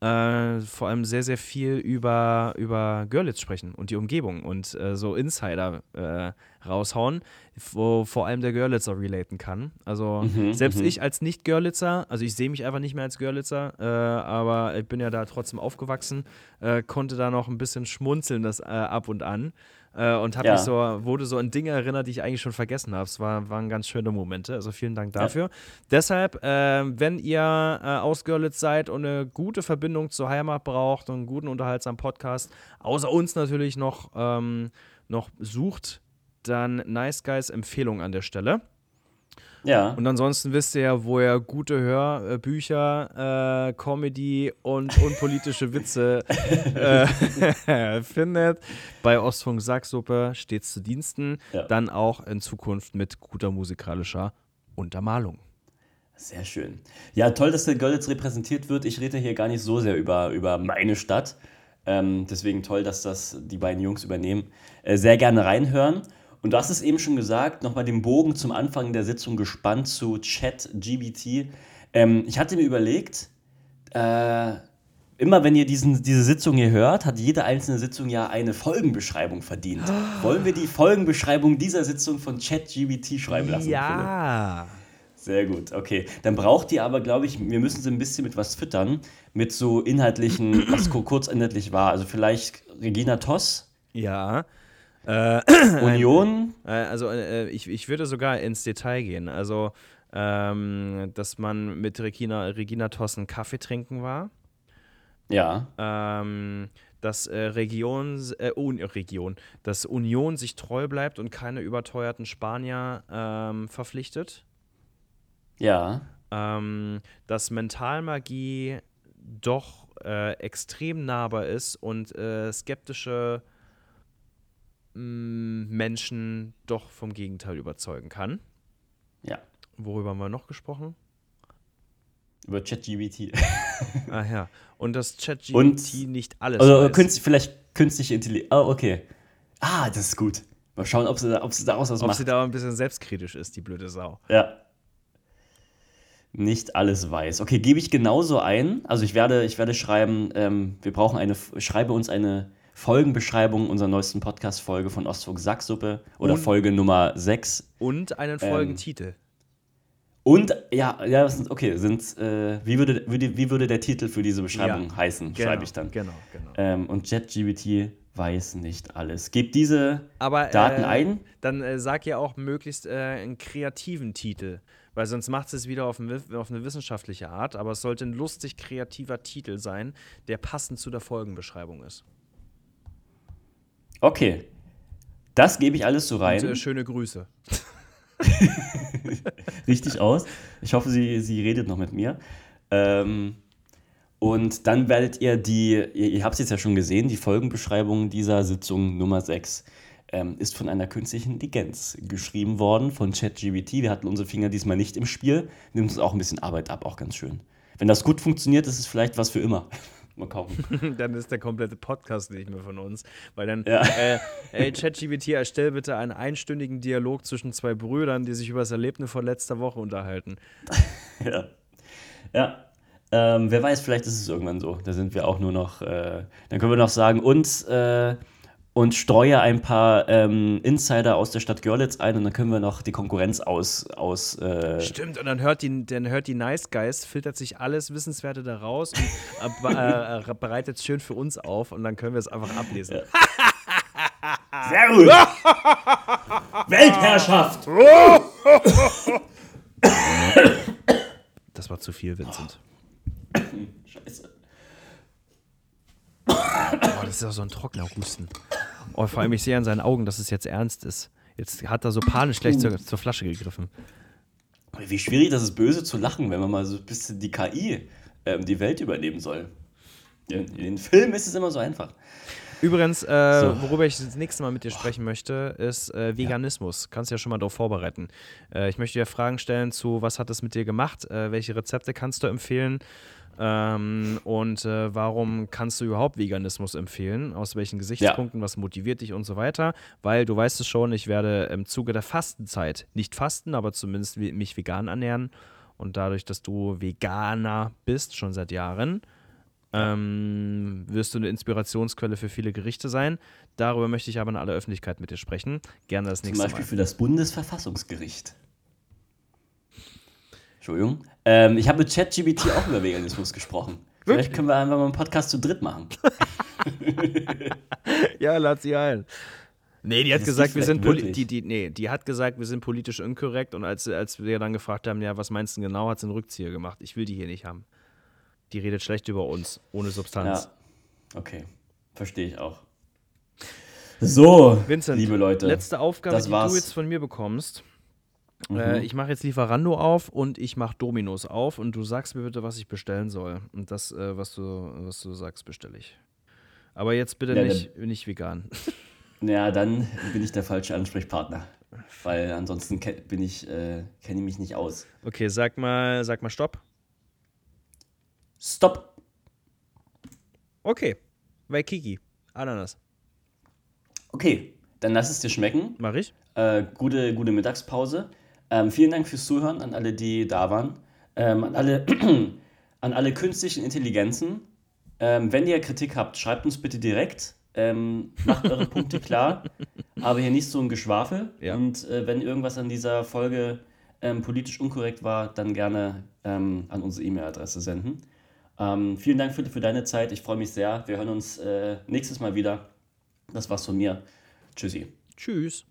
äh, vor allem sehr, sehr viel über, über Görlitz sprechen und die Umgebung und äh, so Insider äh, raushauen, wo vor allem der Görlitzer relaten kann. Also Mhm, selbst mhm. ich als Nicht-Görlitzer, also ich sehe mich einfach nicht mehr als Görlitzer, äh, aber ich bin ja da trotzdem aufgewachsen, äh, konnte da noch ein bisschen schmunzeln das äh, ab und an äh, und habe Ja. mich so, wurde so an Dinge erinnert, die ich eigentlich schon vergessen habe. Es war, waren ganz schöne Momente. Also vielen Dank dafür. Deshalb, äh, wenn ihr äh, aus Görlitz seid und eine gute Verbindung zur Heimat braucht und einen guten, unterhaltsamen Podcast, außer uns natürlich noch, ähm, noch sucht, dann Nice Guys Empfehlung an der Stelle. Ja. Und ansonsten wisst ihr ja, wo ihr gute Hörbücher, äh, Comedy und unpolitische Witze äh, findet. Bei Ostfunk Sacksuppe stets zu Diensten. Ja. Dann auch in Zukunft mit guter musikalischer Untermalung. Sehr schön. Ja, toll, dass der Görlitz repräsentiert wird. Ich rede hier gar nicht so sehr über, über meine Stadt. Ähm, deswegen toll, dass das die beiden Jungs übernehmen. Äh, sehr gerne reinhören. Und du hast es eben schon gesagt, nochmal den Bogen zum Anfang der Sitzung gespannt zu ChatGBT. Ähm, ich hatte mir überlegt, äh, immer wenn ihr diesen, diese Sitzung hier hört, hat jede einzelne Sitzung ja eine Folgenbeschreibung verdient. Wollen wir die Folgenbeschreibung dieser Sitzung von ChatGBT schreiben lassen? Philipp? Ja. Sehr gut, okay. Dann braucht ihr aber, glaube ich, wir müssen sie ein bisschen mit was füttern, mit so inhaltlichen, was ku- kurz inhaltlich war. Also vielleicht Regina Toss, Ja. Äh, Union, Äh, Also äh, ich, ich würde sogar ins Detail gehen. Also, ähm, dass man mit Regina, Regina Tossen Kaffee trinken war. ja, Ähm, dass äh, Region, äh, Un Region, dass Union sich treu bleibt und keine überteuerten Spanier ähm, verpflichtet. ja, Ähm, dass Mentalmagie doch äh, extrem nahbar ist und äh, skeptische Menschen doch vom Gegenteil überzeugen kann. ja. Worüber haben wir noch gesprochen? Über ChatGBT. Ah ja. Und dass ChatGPT Und- nicht alles Also weiß. künstlich, vielleicht künstliche Intelligenz. Oh, okay. Ah, das ist gut. Mal schauen, ob sie, ob sie daraus was Ob macht. sie da ein bisschen selbstkritisch ist, die blöde Sau. Ja. Nicht alles weiß. Okay, gebe ich genauso ein. Also ich werde, ich werde schreiben, ähm, wir brauchen eine, schreibe uns eine Folgenbeschreibung unserer neuesten Podcast-Folge von Ostfunk Sacksuppe oder Und- Folge Nummer 6. Und einen Ähm, Folgentitel. Und ja, ja, sind, okay, sind, äh, wie, würde, würde, wie würde der Titel für diese Beschreibung Ja, heißen? Genau, Schreibe ich dann. Genau, genau. Ähm, und JetGBT weiß nicht alles. Gebt diese Aber Daten äh, ein. dann äh, sag ja auch möglichst äh, einen kreativen Titel, weil sonst macht es wieder auf, ein, auf eine wissenschaftliche Art, aber es sollte ein lustig kreativer Titel sein, der passend zu der Folgenbeschreibung ist. Okay. Das gebe ich alles so rein. Und, äh, schöne Grüße. richtig aus. Ich hoffe, sie, sie redet noch mit mir. Ähm, und dann werdet ihr die, ihr, ihr habt es jetzt ja schon gesehen, die Folgenbeschreibung dieser Sitzung Nummer 6 ähm, ist von einer künstlichen Intelligenz geschrieben worden, von ChatGBT. Wir hatten unsere Finger diesmal nicht im Spiel. Nimmt uns auch ein bisschen Arbeit ab, auch ganz schön. Wenn das gut funktioniert, ist es vielleicht was für immer. Mal gucken. dann ist der komplette Podcast nicht mehr von uns. Weil dann, Ja. äh, ey, ChatGPT, erstell bitte einen einstündigen Dialog zwischen zwei Brüdern, die sich über das Erlebnis von letzter Woche unterhalten. Ja. Ja. Ähm, wer weiß, vielleicht ist es irgendwann so. Da sind wir auch nur noch. Äh, dann können wir noch sagen, und, äh, und streue ein paar ähm, Insider aus der Stadt Görlitz ein und dann können wir noch die Konkurrenz aus. aus äh, Stimmt, und dann hört die, dann hört die Nice Guys, filtert sich alles Wissenswerte da raus und äh, äh, äh, bereitet es schön für uns auf und dann können wir es einfach ablesen. Sehr gut! Weltherrschaft! Das war zu viel, Vincent. Scheiße. das ist auch so ein trockener Husten. Oh, vor allem, ich sehe an seinen Augen, dass es jetzt ernst ist. Jetzt hat er so panisch gleich zur, zur Flasche gegriffen. Wie schwierig das ist, böse zu lachen, wenn man mal so ein bisschen die KI ähm, die Welt übernehmen soll. In, in den Filmen ist es immer so einfach. Übrigens, äh, so. worüber ich das nächste Mal mit dir sprechen möchte, ist äh, Veganismus. Ja. Kannst du ja schon mal darauf vorbereiten. Äh, ich möchte dir Fragen stellen zu, was hat es mit dir gemacht? Äh, welche Rezepte kannst du empfehlen? Ähm, und äh, warum kannst du überhaupt Veganismus empfehlen? Aus welchen Gesichtspunkten? Ja. Was motiviert dich und so weiter? Weil du weißt es schon, ich werde im Zuge der Fastenzeit nicht fasten, aber zumindest mich vegan ernähren. Und dadurch, dass du Veganer bist, schon seit Jahren, ähm, wirst du eine Inspirationsquelle für viele Gerichte sein. Darüber möchte ich aber in aller Öffentlichkeit mit dir sprechen. Gerne das nächste Mal. Zum Beispiel für das Bundesverfassungsgericht. Entschuldigung. Ähm, ich habe mit ChatGBT auch über Veganismus gesprochen. Vielleicht können wir einfach mal einen Podcast zu dritt machen. ja, lad sie ein. Nee, die hat gesagt, wir sind die, die, nee, die hat gesagt, wir sind politisch inkorrekt und als, als wir dann gefragt haben, ja, was meinst du genau, hat sie einen Rückzieher gemacht. Ich will die hier nicht haben. Die redet schlecht über uns, ohne Substanz. Ja. Okay, verstehe ich auch. So, Vincent, liebe Leute. Letzte Aufgabe, die du jetzt von mir bekommst. Mhm. Äh, ich mache jetzt Lieferando auf und ich mache Dominos auf und du sagst mir bitte, was ich bestellen soll. Und das, äh, was, du, was du sagst, bestelle ich. Aber jetzt bitte ja, nicht, nicht vegan. Ja, dann bin ich der falsche Ansprechpartner. Weil ansonsten bin ich, äh, kenne ich mich nicht aus. Okay, sag mal, sag mal Stopp. Stopp. Okay. Waikiki. Ananas. Okay, dann lass es dir schmecken. Mach ich. Äh, gute, gute Mittagspause. Ähm, vielen Dank fürs Zuhören an alle, die da waren. Ähm, an, alle, an alle künstlichen Intelligenzen. Ähm, wenn ihr Kritik habt, schreibt uns bitte direkt. Ähm, macht eure Punkte klar. Aber hier nicht so ein Geschwafel. Ja. Und äh, wenn irgendwas an dieser Folge ähm, politisch unkorrekt war, dann gerne ähm, an unsere E-Mail-Adresse senden. Vielen Dank für, für deine Zeit. Ich freue mich sehr. Wir hören uns äh, nächstes Mal wieder. Das war's von mir. Tschüssi. Tschüss.